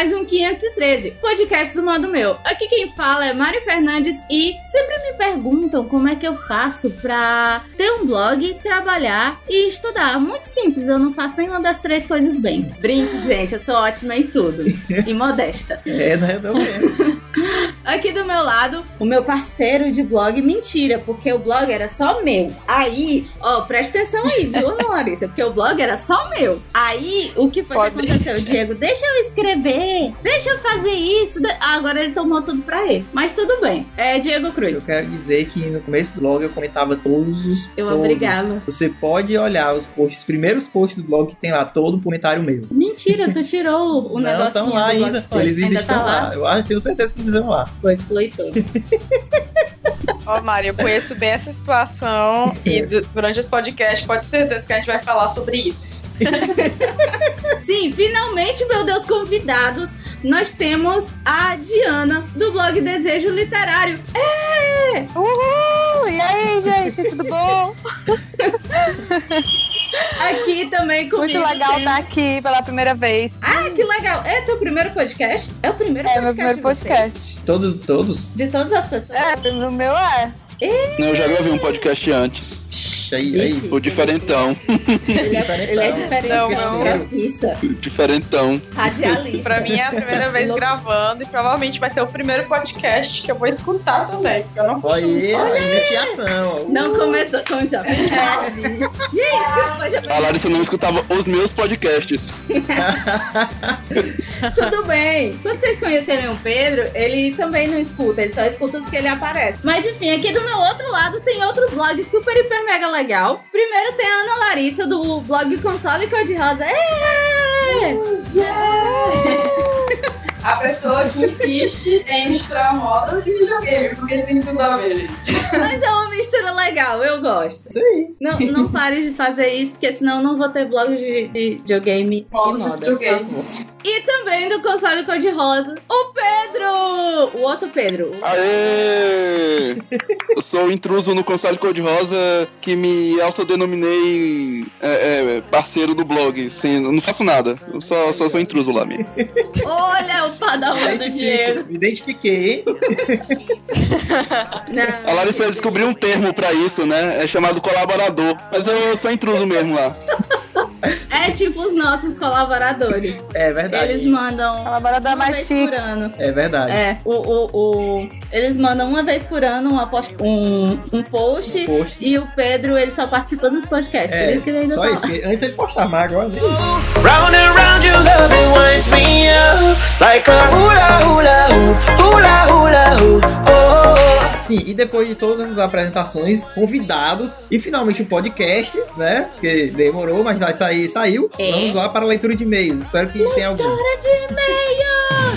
mais um 513, podcast do modo meu. Aqui quem fala é Mari Fernandes e sempre me perguntam como é que eu faço pra ter um blog, trabalhar e estudar. Muito simples, eu não faço nenhuma das três coisas bem. Brinque, gente, eu sou ótima em tudo. e modesta. É, né? Também. Aqui do meu lado, o meu parceiro de blog, mentira, porque o blog era só meu. Aí, ó, presta atenção aí, viu, Larissa? Porque o blog era só meu. Aí, o que foi Pode. que aconteceu? Diego, deixa eu escrever, deixa eu fazer isso. Ah, agora ele tomou tudo pra ele. Mas tudo bem. É Diego Eu Cruz. quero dizer que no começo do blog eu comentava todos os. Eu todos. obrigava. Você pode olhar os posts, os primeiros posts do blog que tem lá, todo um comentário meu. Mentira, tu tirou o Não, negocinho estão lá ainda. Eles ainda, tá estão lá. Eu acho, tenho certeza que eles estão lá. Pois pleitou. Ó, Mari, eu conheço bem essa situação e du- durante esse podcast pode ter certeza que a gente vai falar sobre isso. Sim, finalmente, meu Deus, convidados, nós temos a Diana do blog Desejo Literário. É! Uhul! E aí, gente, tudo bom? Aqui também comigo. Muito legal estar aqui pela primeira vez. Ah, que legal. É teu primeiro podcast? É o primeiro É podcast. meu primeiro de vocês? podcast. Todos, todos. De todas as pessoas. É, no meu é. Eu já gravei um podcast antes. Psh, aí, aí. O diferentão. Ele é, ele é diferente. Não, ele é não. Diferentão. radialista. Pra mim é a primeira vez Louco. gravando e provavelmente vai ser o primeiro podcast que eu vou escutar também, porque eu não Olha aí, a iniciação. Não começou com Nerd. Gente, A Larissa não escutava os meus podcasts. Tudo bem. Quando vocês conhecerem o Pedro, ele também não escuta, ele só escuta os que ele aparece. Mas enfim, aqui do meu outro lado tem outro blog super, hiper, mega legal. Primeiro tem a Ana Larissa do blog Console Cor-de-Rosa. É! A pessoa que insiste em misturar moda e videogame, porque tem tudo a ver. Mas é uma mistura legal, eu gosto. Aí. Não, não pare de fazer isso, porque senão eu não vou ter blog de, de videogame e Moda, videogame. por favor. E também do console cor-de-rosa, o Pedro! O outro Pedro. Aê! Eu sou o intruso no console cor-de-rosa que me autodenominei é, é, parceiro do blog. Eu não faço nada. Eu só, só sou intruso lá mesmo. Olha o padawan do Diego. Me identifiquei, hein? Não. A Larissa descobriu um termo pra isso, né? É chamado colaborador. Mas eu sou intruso mesmo lá. É tipo os nossos colaboradores. É verdade. Eles mandam Colaborador uma mais vez chique. por ano. É verdade. É, o, o, o- eles mandam uma vez por ano uma post, um, um post, Post. e o Pedro ele só participa dos podcasts. É, por isso que ele ainda só tá isso. Antes ele postava, mas agora. Round and round your love it winds me up like a hula hula hoop, hula hula hoop. Oh. Sim, e depois de todas as apresentações, convidados e finalmente o podcast, né? Porque demorou, mas vai sair, saiu. É. Vamos lá para a leitura de e-mails. Espero que tenha algum. Leitura de e-mail!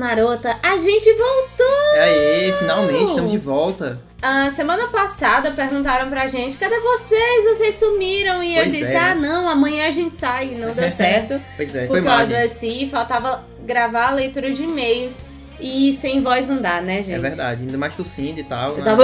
Marota, a gente voltou! É aí, finalmente estamos de volta. A semana passada perguntaram pra gente, cadê vocês? Vocês sumiram. E eu Pois disse, é. ah não, amanhã a gente sai. Não deu certo. Pois é, foi por mal. causa assim, faltava gravar a leitura de e-mails. E sem voz não dá, né, gente? É verdade, ainda mais tossindo e tal. Eu né? tava.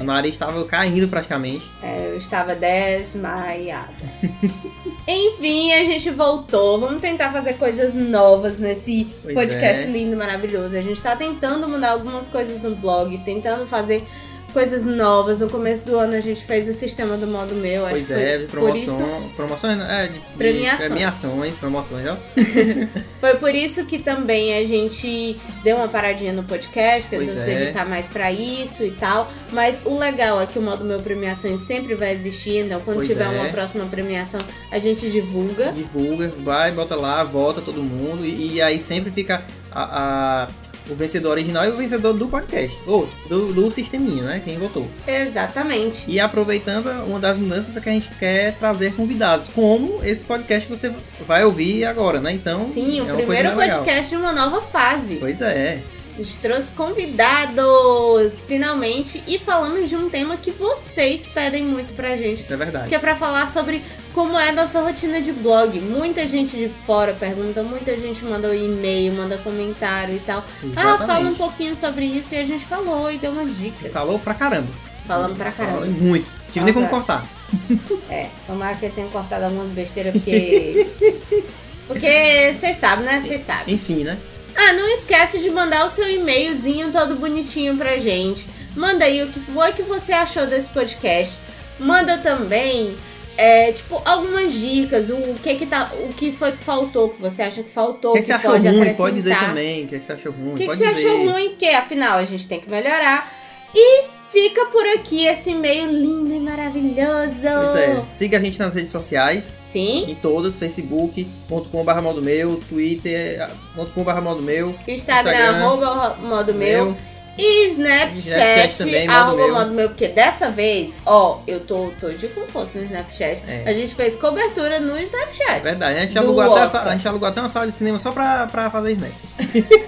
O nariz estava caindo praticamente. É, eu estava desmaiada. Enfim, a gente voltou. Vamos tentar fazer coisas novas nesse Pois podcast é. lindo, maravilhoso. A gente tá tentando mudar algumas coisas no blog, tentando fazer coisas novas. No começo do ano a gente fez o sistema do modo meu. Acho Pois que é, por isso promoção, promoções, é, de, de- Premiações. premiações, promoções, ó. Foi por isso que também a gente deu uma paradinha no podcast, tentou se é. dedicar mais pra isso e tal. Mas o legal é que o modo meu premiações sempre vai existir, então quando Pois tiver é. uma próxima premiação, a gente divulga. Divulga, vai, bota lá, volta todo mundo. E, e aí sempre fica a, a- o vencedor original e o vencedor do podcast. Ou do, do sisteminha, né? Quem votou. Exatamente. E aproveitando, uma das mudanças é que a gente quer trazer convidados, como esse podcast que você vai ouvir agora, né? Então, Sim, é o uma primeiro podcast de uma nova fase. Pois é, A gente trouxe convidados, finalmente, e falamos de um tema que vocês pedem muito pra gente. isso é verdade. Que é pra falar sobre como é a nossa rotina de blog. Muita gente de fora pergunta, muita gente manda um e-mail, manda comentário e tal. Ah, fala um Exatamente. pouquinho sobre isso e a gente falou e deu umas dicas. Falou pra caramba. Falamos pra caramba. Falou muito. Tive nem como cortar. É, tomara que eu tenha cortado alguma besteira, porque. Porque vocês sabem, né? Vocês sabem. Enfim, né? Ah, não esquece de mandar o seu e-mailzinho todo bonitinho pra gente. Manda aí o que foi que você achou desse podcast. Manda também, é, tipo, algumas dicas, o que que tá, o que foi que faltou, que você acha que faltou, O que, que você achou pode ruim? Pode dizer também. O que, que você achou ruim? O que, que você dizer. achou ruim? Porque afinal a gente tem que melhorar. E fica por aqui esse e-mail lindo e maravilhoso. Pois é, siga a gente nas redes sociais, Sim. em todas, facebook.com.br modo meu, twitter.com.br modo meu, Instagram, Instagram, arroba modo meu. meu. E Snapchat, Snapchat também, modo arroba meu. modo meu. Porque dessa vez, ó, eu tô, tô de fosse no Snapchat. É. A gente fez cobertura no Snapchat. É verdade, a gente, alugou até, a a gente alugou até uma sala de cinema só pra, pra fazer snap.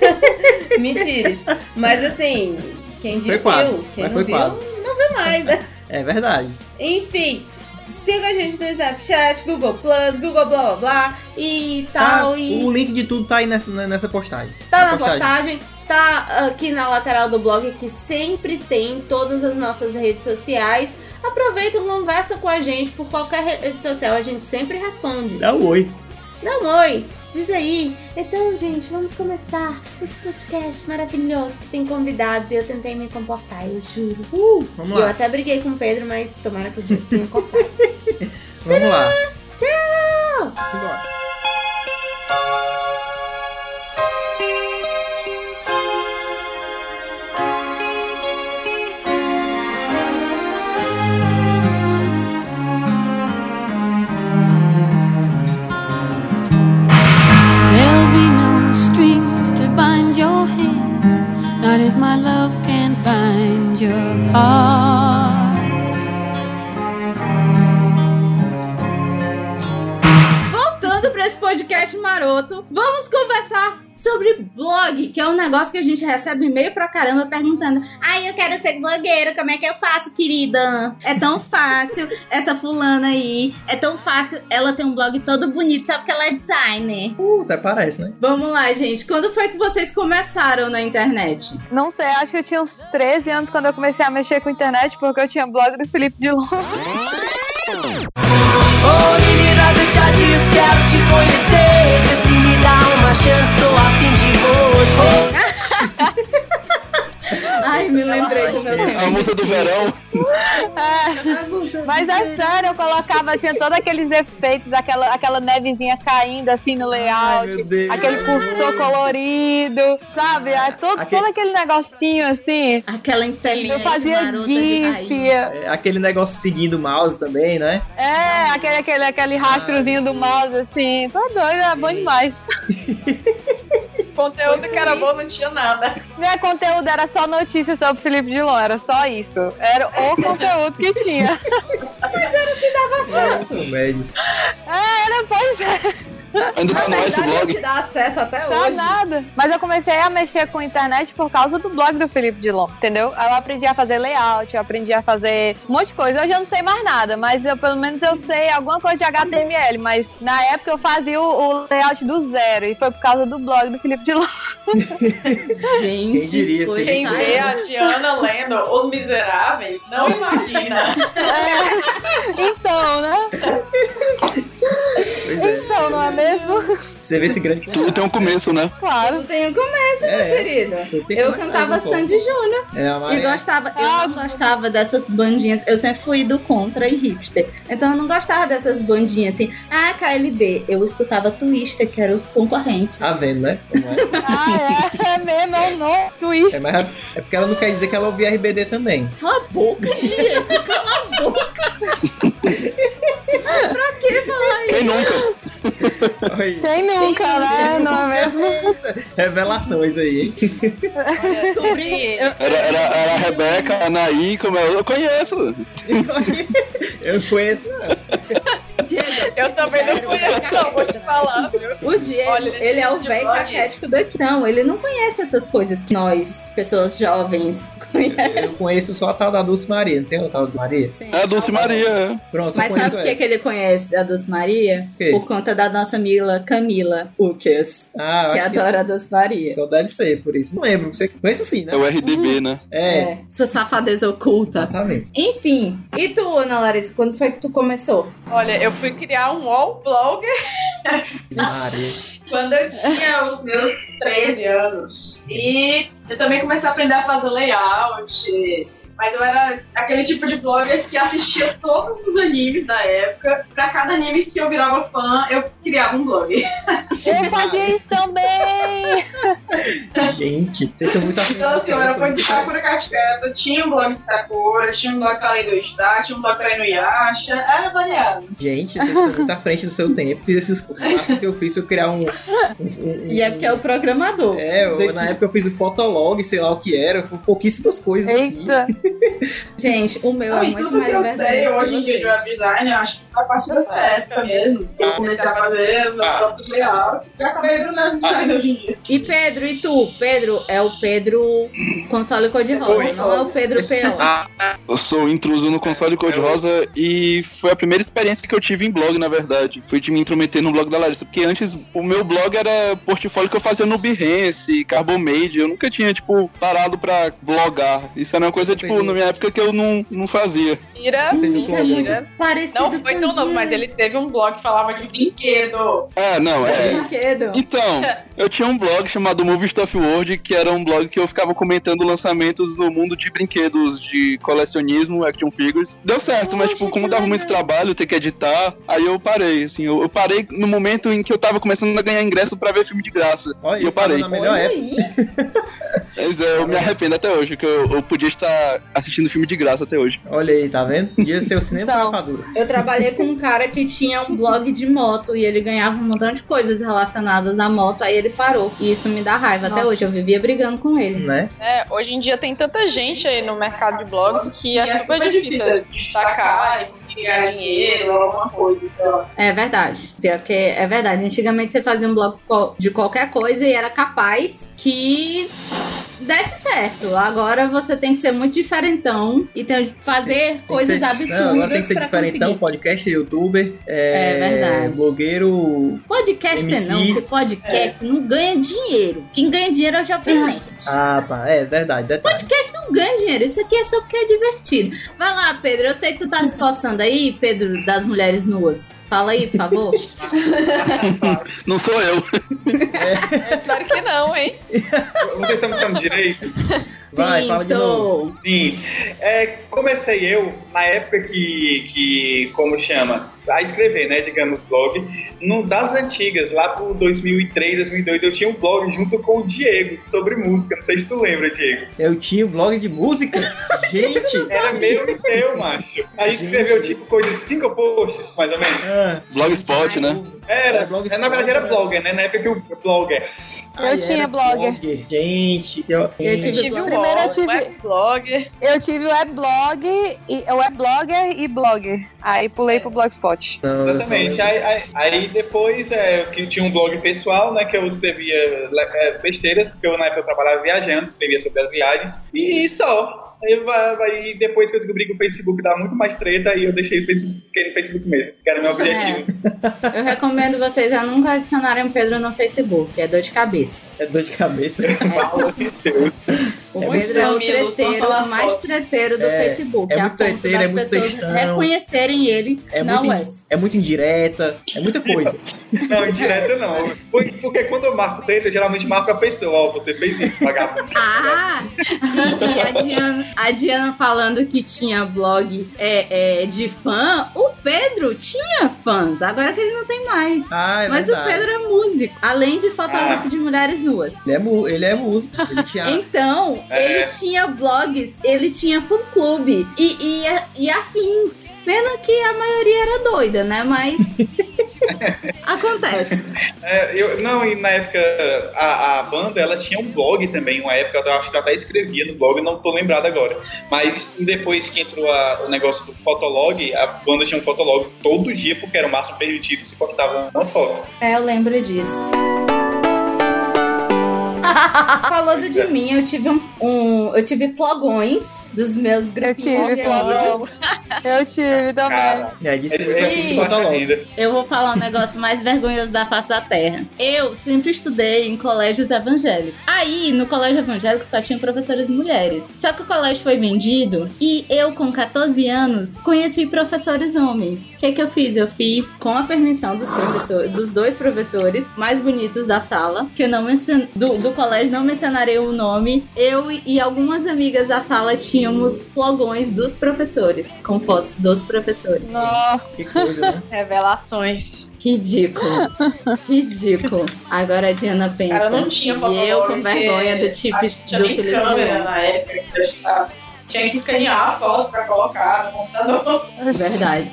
Mentiras. Mas assim, quem viu, Foi quase, viu. Quem não foi viu, quase. não viu mais, né? É verdade. Enfim. Siga a gente no Snapchat, Google Plus, Google blá blá blá e tal. Tá, e O link de tudo tá aí nessa, nessa postagem. Tá na postagem, tá aqui na lateral do blog que sempre tem em todas as nossas redes sociais. Aproveita e conversa com a gente por qualquer rede social, a gente sempre responde. Dá um oi. Dá um oi, diz aí. Então, gente, vamos começar esse podcast maravilhoso que tem convidados e eu tentei me comportar, eu juro. Uh, Vamos e eu lá. até briguei com o Pedro, mas tomara que eu tenha cortado. Vamos lá. Tchau! There'll your heart. Voltando pra esse podcast maroto, vamos conversar sobre blog, que é um negócio que a gente recebe e-mail pra caramba perguntando: Ai, eu quero ser blogueira, como é que eu faço, querida? É tão fácil, essa fulana aí, é tão fácil. Ela tem um blog todo bonito, só porque ela é designer. Uh, até parece, né? Vamos lá, gente. Quando foi que vocês começaram na internet? Não sei, acho que eu tinha uns 13 anos quando eu comecei a mexer com internet, porque eu tinha blog do Felipe Dilon. Ô menina, deixa disso, quero te conhecer. Uma chance, tô a fim de você. Ai, me lembrei do meu A música do verão. É, mas é sério, eu colocava, tinha todos aqueles efeitos, aquela, aquela nevezinha caindo assim no Ai, layout, meu Deus. aquele cursor colorido, sabe? É todo, Aquele- todo aquele negocinho assim. Aquela intelinha Eu fazia. GIF, É, aquele negócio seguindo o mouse também, né? é, aquele, aquele, aquele rastrozinho do mouse assim. Tá doido, era bom demais. Conteúdo que era bom não tinha nada. Meu conteúdo era só notícias sobre o Felipe Dilon, era só isso. Era o conteúdo que tinha. Comédia. É, era, pois é. Ainda tá no esse Verdade, blog. te dá acesso até Tá hoje. nada. Mas eu comecei a mexer com internet por causa do blog do Felipe Dilon, entendeu? Eu aprendi a fazer layout, eu aprendi a fazer um monte de coisa. Hoje eu não sei mais nada, mas eu, pelo menos eu sei alguma coisa de HTML. Mas na época eu fazia o, o layout do zero e foi por causa do blog do Felipe Dilon. Gente, Quem diria, Quem vê a Diana lendo Os Miseráveis não imagina. Então, né? Pois é. Então, não é mesmo? Você vê esse grande. Tudo tem um começo, né? Claro. Tudo tem um começo, meu É. querido. Eu cantava Sandy Júnior. É, a E gostava, eu não gostava dessas bandinhas. Eu sempre fui do contra e hipster. Então eu não gostava dessas bandinhas assim. Ah, KLB. Eu escutava Twister, que eram os concorrentes. Tá vendo, né? Como é? Ah, é, é mesmo, é um no twist. É, mas é porque ela não quer dizer que ela ouvia RBD também. Cala a boca, Diego. Cala a boca. pra que falar isso? Quem nunca? Oi. Quem nunca, né? Não é mesmo? Revelações aí, hein? Era, era, era a Rebeca, a Anaí, como é? Eu conheço. Eu não conheço, não. Diego, Eu também não conheço, não, vou te falar, viu? O Diego, Olha, ele é o tipo de velho caquético daqui. Não, ele não conhece essas coisas que nós, pessoas jovens, Eu, eu conheço só a tal da Dulce Maria, não tem o tal da Maria? É a Dulce Maria, é. Pronto, Mas sabe por que, que ele conhece a Dulce Maria? Por conta da nossa amiga Camila Ukes, Ah, que adora a Dulce Maria. só deve ser, por isso. Não lembro, você conhece sim, né? É o RDB, né? É, É, sua safadeza oculta. exatamente. Enfim, e tu, Ana Larissa, quando foi que tu começou? Olha, eu fui criar um wall blogger quando eu tinha os meus 13 anos. E eu também comecei a aprender a fazer layouts. Mas eu era aquele tipo de blogger que assistia todos os animes da época. Pra cada anime que eu virava fã, eu criava um blog. Eu fazia isso também! Gente, vocês são muito. Então, assim, eu era fã de Sakura Cashcata, tinha um blog de Sakura, tinha um blog pra Lei do Star, tinha um blog pra Inuyasha, era variado. Gente, vocês são muito à frente do seu tempo. Fiz esses passos que eu fiz foi criar um. um- um- E é porque é o programador. É, eu- na época eu fiz o Fotolog, sei lá o que era, com pouquíssimas coisas assim. Eita! Gente, o meu Não, é muito tudo mais que eu sei hoje em dia de web design, eu acho que foi a partir dessa época mesmo. Que eu comecei a fazer os meus próprios layouts. E acabei no web design hoje em dia. E Pedro, e tu? Pedro é o Pedro console cor-de-rosa, não é o Pedro P.O. Eu sou intruso no console cor-de-rosa e foi a primeira experiência que eu tive em blog, na verdade. Foi de me intrometer no blog da Larissa. Porque antes o meu blog era portfólio que eu fazia no Behance, Carbomade. Eu nunca tinha, tipo, parado pra blogar. Isso era uma coisa, tipo, na minha época que eu não, não fazia. Mentira, o mentira. Parecido Não foi tão novo, mas ele teve um blog que falava de brinquedo. É, não, é. Brinquedo. Então, eu tinha um blog chamado Movie Stuff World, que era um blog que eu ficava comentando lançamentos no mundo de brinquedos de colecionismo, action figures. Deu certo, mas tipo, como dava muito trabalho ter que editar, aí eu parei, assim, eu, eu parei no momento em que eu tava começando a ganhar ingresso pra ver filme de graça. Olha, e eu parei. Na melhor Olha época. aí. Mas é, eu me arrependo até hoje, que eu, eu podia estar assistindo filme de graça até hoje. Olha aí, tá vendo? Podia ser o cinema Então. com rapadura. Eu trabalhei com um cara que tinha um blog de moto e ele ganhava um montão de coisas relacionadas à moto, aí ele parou. E isso me dá raiva até Nossa. hoje. Eu vivia brigando com ele. Né? É, hoje em dia tem tanta gente aí no mercado de blogs que é, super difícil destacar e ganhar dinheiro ou alguma coisa. Então. É verdade. Pior que é verdade. Antigamente você fazia um blog de qualquer coisa e era capaz que desse certo. Agora você tem que ser muito diferentão e tem que fazer Tem que coisas ser- absurdas Não, agora tem que ser diferentão, conseguir. podcast, youtuber, é, É verdade. blogueiro. Podcast MC. não, porque podcast não ganha dinheiro. Quem ganha dinheiro é o Jovem Nerd. Ah, tá, é verdade, detalhe. Podcast não ganha dinheiro, isso aqui é só porque é divertido. Vai lá, Pedro, eu sei que tu tá se coçando aí, Pedro das mulheres nuas. Fala aí, por favor. Não sou eu. Eu espero que não, hein? Vocês estão me falando direito? Vai, Sim, fala de tô. novo. Sim. É, comecei eu, na época que, que, como chama, a escrever, né, digamos, blog, no, das antigas, lá por 2003, 2002, eu tinha um blog junto com o Diego, sobre música, não sei se tu lembra, Diego. Eu tinha um blog de música? Gente! Era meu e teu, macho. A gente escreveu, tipo, coisa de cinco posts, mais ou menos. Ah, Blogspot, né? Era, É, blogspot, é, na verdade era né? blogger, né, na época que o blogger. ai, tinha era blogger. Gente, eu, Eu tive Tive blog. Primeiro eu tive- webblogger. Eu tive weblog, e, webblogger e blogger. Aí pulei pro Blogspot. Não, Exatamente. Aí, aí- aí depois é, que eu tinha um blog pessoal, né? Que eu escrevia é, besteiras, porque eu na época eu trabalhava viajando, escrevia sobre as viagens. E só. Aí, depois que eu descobri que o Facebook dava muito mais treta, aí eu deixei o Facebook, no Facebook mesmo, que era meu objetivo. Eu recomendo vocês a nunca adicionarem o Pedro no Facebook, é dor de cabeça. É dor de cabeça. Fala de Deus. O É Pedro é o treteiro falar mais fotos. treteiro do É, Facebook. é muito treteiro, é muito pessoas textão. reconhecerem ele É na muito, in- US. é muito indireta, é muita coisa. Não, indireta não. Porque, porque quando eu marco treta, eu geralmente marco a pessoa. Ó, você fez isso, vagabundo. Ah! E, a, Diana, a Diana falando que tinha blog é, é, de fã, o Pedro tinha fãs, agora que ele não tem mais. Ah, é Mas verdade. o Pedro é músico, além de fotógrafo Ah. de mulheres nuas. Ele é, ele é músico. Ele tinha. Então, É. ele tinha blogs, ele tinha fã-clube e, e, e afins. Pena que a maioria era doida, né? Mas acontece. É, eu, não, e na época a, a banda ela tinha um blog também, uma época eu acho que eu até escrevia no blog, não tô lembrado agora. Mas depois que entrou a- o negócio do fotolog, a banda tinha um fotolog todo dia, porque era o máximo permitido se postava uma foto. É, eu lembro disso. Falando de mim, eu tive um, um- eu tive flogões dos meus grupos. Eu tive, de Flogão. Eu tive também. Cara, E aí disse ele você é logo. Eu vou falar um negócio mais vergonhoso da face da terra. Eu sempre estudei em colégios evangélicos. Aí, no colégio evangélico só tinha professores mulheres. Só que o colégio foi vendido e eu, com 14 anos, conheci professores homens. O que, que eu fiz? Eu fiz com a permissão dos professores, dos dois professores mais bonitos da sala, que eu não mencion... do, do colégio, não mencionarei o nome. Eu e algumas amigas da sala tínhamos flogões dos professores, com fotos dos professores. Nossa, Que coisa, né? Revelações. Ridículo. Ridículo. Agora a Diana pensa. Cara, não tinha e eu com vergonha do tipo acho que tinha do Felipe câmera na época. Tinha que escanear a foto pra colocar no computador. Verdade.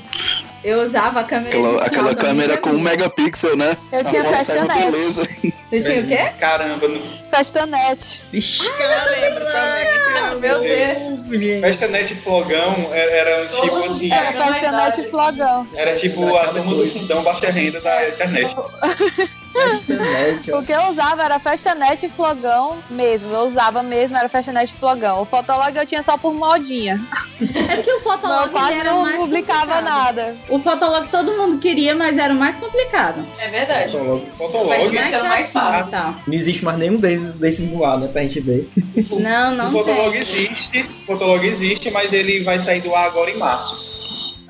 Eu usava a câmera. Aquela, digital aquela câmera minha com um megapixel, né? eu tinha é beleza. Tu tinha o quê? Caramba, no Festanete. Vixe, cara, Meu Deus. Net Flogão era, era tipo assim. Era Era na Festanete idade. e Flogão. Era tipo a turma do fundão baixa renda da internet. Ó. O que eu usava era Festanete e Flogão mesmo. Eu usava mesmo, era Festanete e Flogão. O Fotolog eu tinha só por modinha. É porque o Eu Fotolog ele quase era não mais publicava complicado. nada. O Fotolog todo mundo queria, mas era o mais complicado. É verdade. Fotolog. Fotolog. Mas era mais fácil. tal. Não existe mais nenhum desses, desses no ar, né? Pra gente ver. Não, O não Fotolog tem. existe, o Fotolog existe, mas ele vai sair do ar agora em março.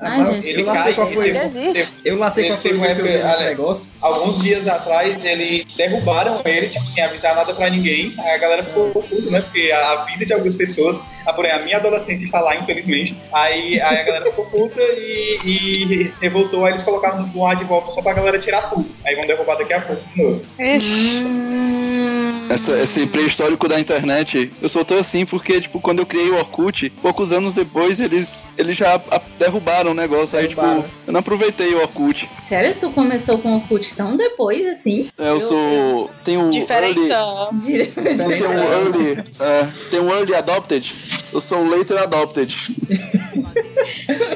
Ai, gente. eu lá sei qual foi. Ele. Eu lá sei Ele qual foi o eu época- esse olha, negócio. Alguns dias atrás, ele derrubaram ele, tipo, sem avisar nada pra ninguém. Aí a galera ficou puta, né? Porque a vida de algumas pessoas, a, porém, a minha adolescência está lá, infelizmente. Aí, aí a galera ficou puta e, e se revoltou. Aí eles colocaram no ar de volta só pra galera tirar tudo. Aí vão derrubar daqui a pouco de novo. Hum, Essa, esse pré-histórico da internet, eu sou tão assim porque, tipo, quando eu criei o Orkut, poucos anos depois eles, eles já a- derrubaram o negócio. Aí, Derrubaram. tipo, eu não aproveitei o Orkut. Sério, tu começou com o Orkut tão depois, assim? É, Eu, Eu- sou. Tenho early, Diferentão. De- eu tenho um early. É, tenho um early adopted. Eu sou later adopted.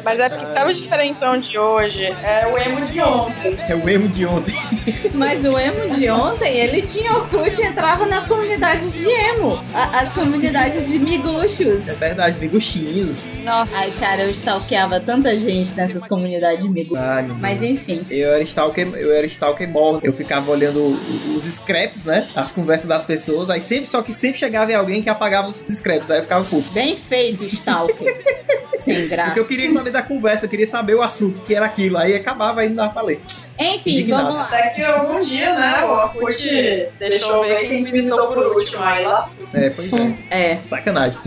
Mas é porque sabe o diferentão de hoje? É o emo de ontem. É o emo de ontem. Mas o emo de ontem, ele tinha Orkut e entrava nas comunidades de emo. A- as comunidades de miguxos. É verdade, miguxinhos. Nossa. Ai, cara, eu stalkeava tanta gente nessas comunidades de miguxos. Ai, Mas enfim. Eu era stalker, eu era stalker morto. Eu ficava olhando os scraps, né? As conversas das pessoas. Aí sempre, só que sempre chegava em alguém que apagava os scraps. Aí eu ficava puto. Bem feito, Stalker. Sem Porque graça. eu queria saber da conversa, eu queria saber o assunto, que era aquilo. Aí acabava aí não dava pra ler. Enfim, Indignado. vamos lá. Até que algum dia, né, o Orkut deixou ver quem me visitou por último. Aí lascou. É, pois é. É, Sacanagem.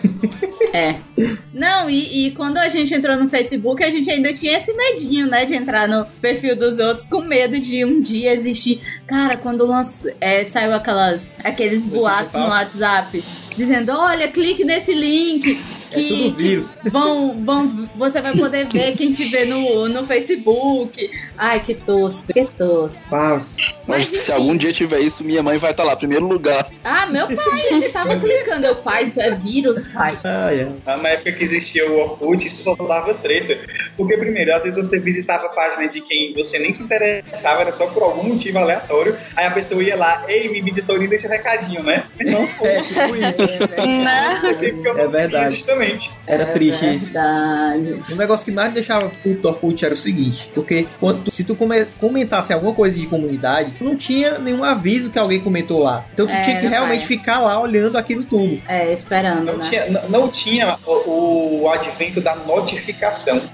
é. Não, e, e quando a gente entrou no Facebook, a gente ainda tinha esse medinho, né? De entrar no perfil dos outros com medo de um dia existir. Cara, quando lançou, é, saiu aquelas, aqueles boatos no. WhatsApp dizendo: olha, clique nesse link. É tudo vírus. vão, vão, você vai poder ver quem te vê no, no Facebook. Ai, que tosco, que tosco. Falso. Mas, Mas, se enfim. algum dia tiver isso, minha mãe vai estar lá, primeiro lugar. Ah, meu pai, ele tava clicando. Eu, pai, isso é vírus, pai. Ai, ai. Na época que existia o Orkut, isso só dava treta. Porque, primeiro, às vezes você visitava a página de quem você nem se interessava, era só por algum motivo aleatório. Aí a pessoa ia lá, ei, me visitou e deixa um recadinho, né? Não, É tipo isso. Né? você fica É verdade. Justamente. Era triste isso. Verdade. O negócio que mais me deixava puto Orkut era o seguinte, porque quando tu- se tu come- comentasse alguma coisa de comunidade, não tinha nenhum aviso que alguém comentou lá. Então tu É, tinha que realmente vai. ficar lá olhando aquilo tudo. É, esperando, Não né? tinha, não, não tinha o, o advento da notificação.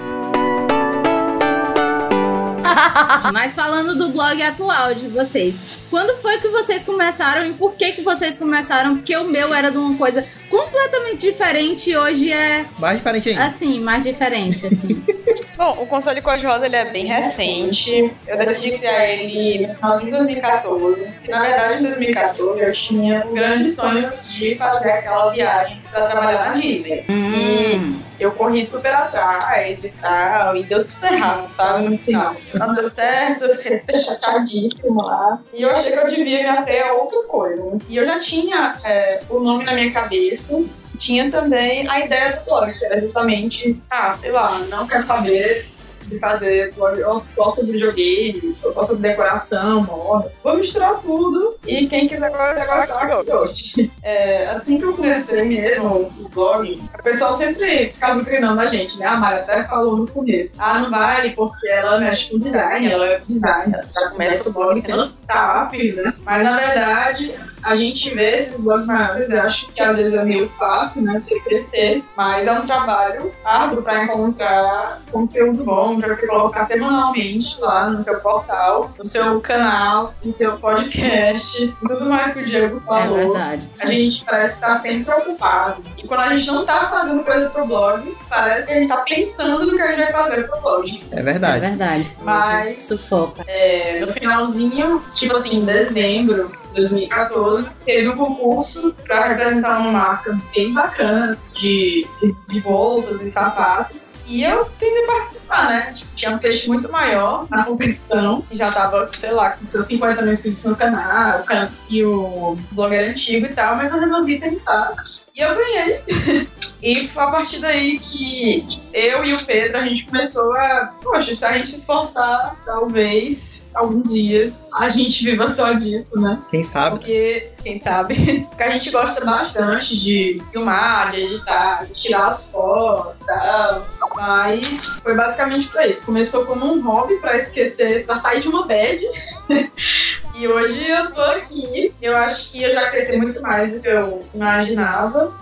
Mas falando do blog atual de vocês, quando foi que vocês começaram e por que que vocês começaram? Porque o meu era de uma coisa completamente diferente e hoje é, Mais diferente ainda. assim, mais diferente, assim. Bom, o console cor-de-rosa ele é bem recente. Eu decidi criar ele no final de 2014. E, na verdade, em 2014 eu tinha grandes sonhos de fazer aquela viagem para trabalhar na Disney. Hum. Eu corri super atrás e tal, e deu tudo errado, sabe? No final. Não deu certo, eu fiquei chateadíssimo lá. E eu achei que eu devia até outra coisa. E eu já tinha é, o nome na minha cabeça, tinha também a ideia do blog, que era justamente, ah, sei lá, não quero saber de fazer blog só sobre videogame, só sobre decoração, moda. Vou misturar tudo e quem quiser gostar, que goste. É, assim que eu comecei mesmo o blog, o pessoal sempre fica azucrinando a gente, né? A Mari até falou no começo. Ah, não vale porque ela mexe com design, ela é designer, já começa o blog, então tá rápido, né? Mas na verdade, a gente vê esses blogs maiores, eu acho que às vezes é meio fácil, né, você crescer, mas é um trabalho árduo para encontrar conteúdo bom, para você colocar semanalmente lá no seu portal, no seu canal, no seu podcast, tudo mais que o Diego É falou. verdade. a gente parece estar sempre preocupado. E quando a gente não tá fazendo coisa pro blog, parece que a gente tá pensando no que a gente vai fazer pro blog. É É verdade. verdade. Mas- Sufoca. É, no finalzinho, tipo assim, em dezembro de 2014, teve um concurso para representar uma marca bem bacana de, de, bolsas e sapatos. E eu tentei participar, né? Tipo, tinha um peixe muito maior na competição, e já tava, sei lá, com seus 50 mil inscritos no canal, o can- e o blog era antigo e tal, mas eu resolvi tentar. E eu ganhei. E foi a partir daí que eu e o Pedro, a gente começou a. Poxa, se a gente esforçar, talvez algum dia a gente viva só disso, né? Quem sabe? Porque, quem sabe, porque a gente gosta bastante de filmar, de editar, de tirar as fotos e tal. Mas foi basicamente pra isso. Começou como um hobby pra esquecer, pra sair de uma bad. e hoje eu tô aqui. Eu acho que eu já cresci muito mais do que eu imaginava.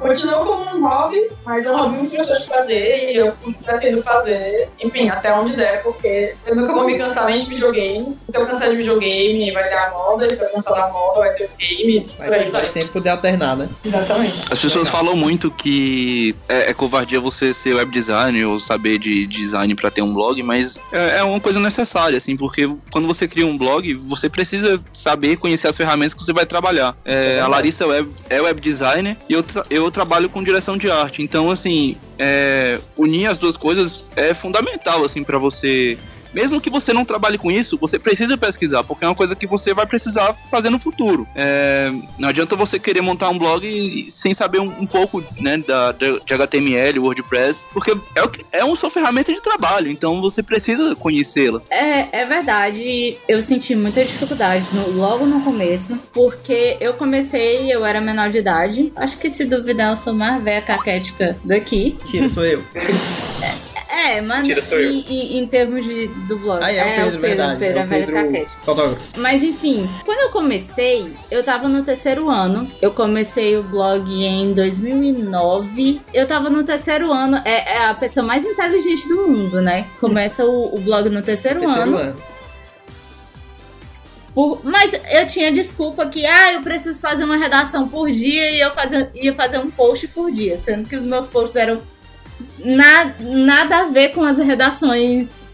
Continuou como um hobby, mas é um hobby muito gostoso de fazer e eu pretendo fazer, enfim, até onde der, porque eu nunca vou me cansar nem de videogames. Se eu cansar de videogame, vai ter a moda, e se eu cansar da moda, vai ter o game, Vai, vai vai. sempre poder alternar, né? Exatamente. As pessoas Legal. falam muito que é, é covardia você ser web designer ou saber de design pra ter um blog, mas é, é uma coisa necessária, assim, porque quando você cria um blog, você precisa saber conhecer as ferramentas que você vai trabalhar. É, a. Larissa é web, é web designer e eu, tra- eu trabalho com direção de arte. Então, assim, é, unir as duas coisas é fundamental, assim, para você. Mesmo que você não trabalhe com isso, você precisa pesquisar, porque é uma coisa que você vai precisar fazer no futuro. É, não adianta você querer montar um blog sem saber um, um pouco né, da, de, de HTML, WordPress, porque é, o que- é uma sua ferramenta de trabalho, então você precisa conhecê-la. É, é verdade, eu senti muita dificuldade no- logo no começo, porque eu comecei, eu era menor de idade. Acho que se duvidar, eu sou mais velha caquética daqui. Tira, sou eu. É, mas Mentira, sou eu. em, em- em termos de, do blog. Ah, é, o Pedro, verdade. Pedro, é é o Pedro fotógrafo. Mas enfim, quando eu comecei, eu tava no terceiro ano. Eu comecei o blog em 2009. Eu tava no terceiro ano. É, é a pessoa mais inteligente do mundo, né? Começa o, o blog no terceiro, Terceiro ano. ano. Por- mas eu tinha desculpa que, ah, eu preciso fazer uma redação por dia e eu fazia, ia fazer um post por dia. Sendo que os meus posts eram na- nada a ver com as redações.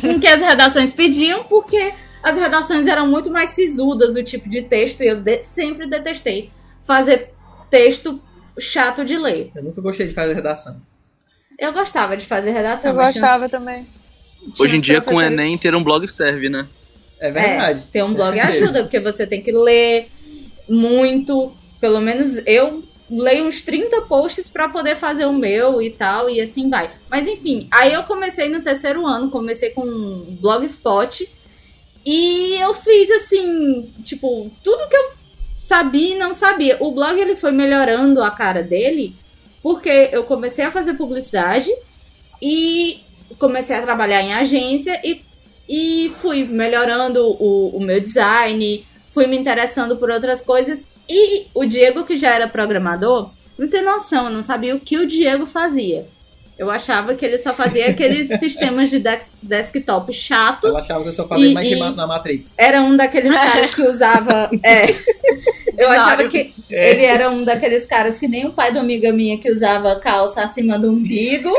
com que as redações pediam, porque as redações eram muito mais sisudas, o tipo de texto, e eu de- sempre detestei fazer texto chato de ler. Eu nunca gostei de fazer redação. Eu gostava de fazer redação. Eu tinha- gostava também. Hoje em dia, com o Enem, ter um blog serve, né? É verdade. É, ter um blog ajuda, porque você tem que ler muito. Pelo menos eu leio uns 30 posts pra poder fazer o meu e tal, e assim vai. Mas enfim, aí eu comecei no terceiro ano, comecei com blogspot. E eu fiz assim, tipo, tudo que eu sabia e não sabia. O blog ele foi melhorando a cara dele, porque eu comecei a fazer publicidade e comecei a trabalhar em agência e e fui melhorando o, o meu design, fui me interessando por outras coisas. E o Diego, que já era programador, não tem noção, eu não sabia o que o Diego fazia. Eu achava que ele só fazia aqueles sistemas de desktop chatos. Eu achava que eu só fazia E- mais que na Matrix. Era um daqueles caras que usava. É. Eu achava que É. ele era um daqueles caras que nem o pai da amiga minha que usava calça acima do umbigo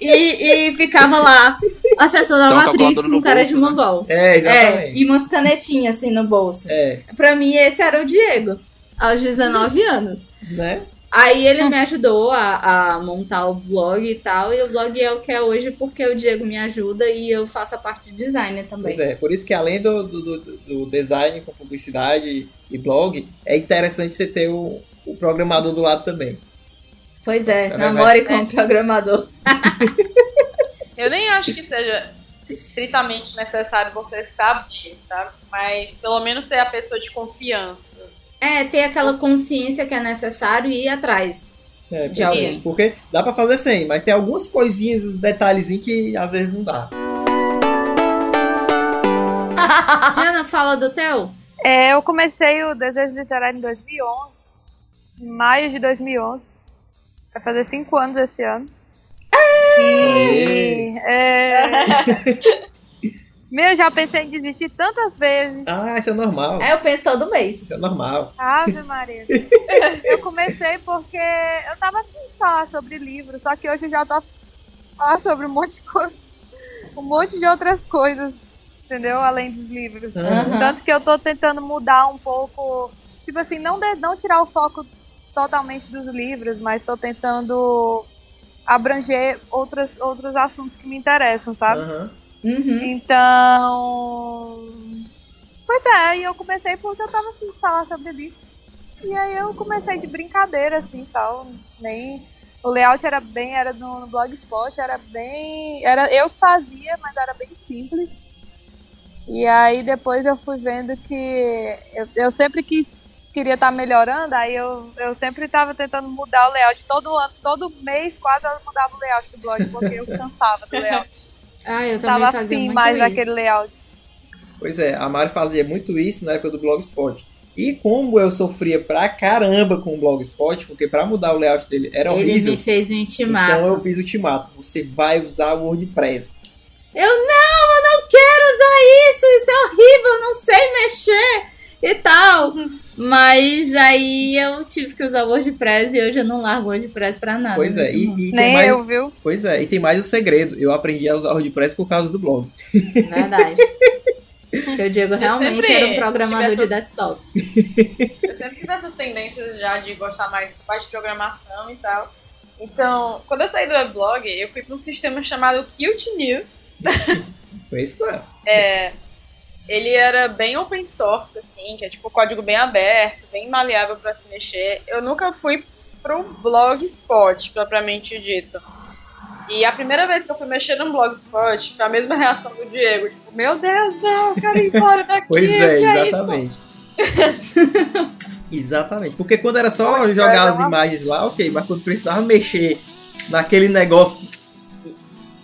e, e ficava lá acessando a Dá uma matriz com no cara bolso, de né? mongol. É, É, exatamente. e umas canetinhas assim no bolso. É, Pra mim, esse era o Diego, aos 19 anos. né? Aí ele me ajudou a, a montar o blog e tal, e o blog é o que é hoje porque o Diego me ajuda e eu faço a parte de design também. Pois é, por isso que além do, do, do- do design com publicidade e blog, é interessante você ter o, o programador do lado também. Pois é, Você vai- namore com o programador. Eu nem acho que seja estritamente necessário você saber, sabe? Mas pelo menos ter a pessoa de confiança. É, ter aquela consciência que é necessário e ir atrás. É, De alguém. Isso. Porque dá pra fazer sem, mas tem algumas coisinhas, detalhezinhos que às vezes não dá. Diana, fala do teu. É, eu comecei o Desejo Literário em 2011, em maio de 2011. Vai fazer cinco anos esse ano. E, é, meu, eu já pensei em desistir tantas vezes. Ah, isso é normal. É, eu penso todo mês. Isso é normal. Ave Maria. Eu comecei porque eu tava afim de falar sobre livro, só que hoje eu já tô afim de falar sobre um monte de coisa. Um monte de outras coisas, entendeu? Além dos livros. Aham. Tanto que eu tô tentando mudar um pouco. Tipo assim, não, de- não tirar o foco totalmente dos livros, mas tô tentando abranger outras, outros assuntos que me interessam, sabe? Aham. Uhum. Então. Pois é, e eu comecei porque eu tava afim de falar sobre livro. E aí eu comecei de brincadeira, assim tal. Nem. O layout era bem, era no, no Blogspot, era bem. Era eu que fazia, mas era bem simples. E aí depois eu fui vendo que eu, eu sempre quis, queria estar melhorando, aí eu, eu sempre tava tentando mudar o layout. Todo ano, todo mês quase eu mudava o layout do blog, porque eu cansava do layout. Ah, eu também tava fazia afim muito mais isso. daquele layout. Pois é, a Mari fazia muito isso na época do Blogspot. E como eu sofria pra caramba com o Blogspot, porque pra mudar o layout dele era Ele horrível. me fez um intimato. Então eu fiz o ultimato. Você vai usar o WordPress. Eu não, eu não quero usar isso, isso é horrível, eu não sei mexer e tal. Mas aí eu tive que usar o WordPress e hoje eu não largo o WordPress pra nada. Pois é, e, e tem Nem mais, eu, viu? pois é, e tem mais o segredo. Eu aprendi a usar o WordPress por causa do blog. Verdade. Porque o Diego realmente sempre era um programador tive de essas- desktop. Eu sempre tive essas tendências já de gostar mais parte de programação e tal. Então, quando eu saí do weblog, eu fui para um sistema chamado Qt News. Foi isso, não. É, ele era bem open source, assim, que é tipo código bem aberto, bem maleável para se mexer. Eu nunca fui pro Blogspot, propriamente dito. E a primeira vez que eu fui mexer no Blogspot foi a mesma reação do Diego, tipo, meu Deus, não, eu quero ir embora daqui. Pois é, que isso?" exatamente. exatamente. Porque quando era só jogar as uma- imagens lá, ok, mas quando precisava mexer naquele negócio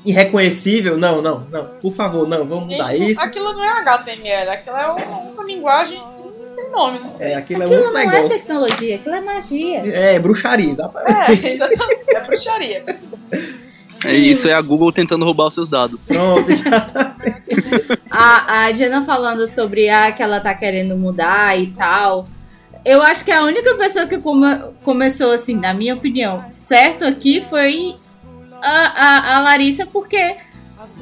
irreconhecível, não, não, não, por favor, não, vamos mudar Gente, isso. Aquilo não é HTML, aquilo é um- uma linguagem que não tem nome, né? É, aquilo é Aquilo outro não é negócio. tecnologia, aquilo é magia. É, bruxaria, exatamente. É, exatamente, é bruxaria. É isso, é a Google tentando roubar os seus dados. Pronto, exatamente. A, a Diana falando sobre ah, que ela tá querendo mudar e tal. Eu acho que a única pessoa que come- começou, assim, na minha opinião, certo aqui foi a, a, a Larissa, porque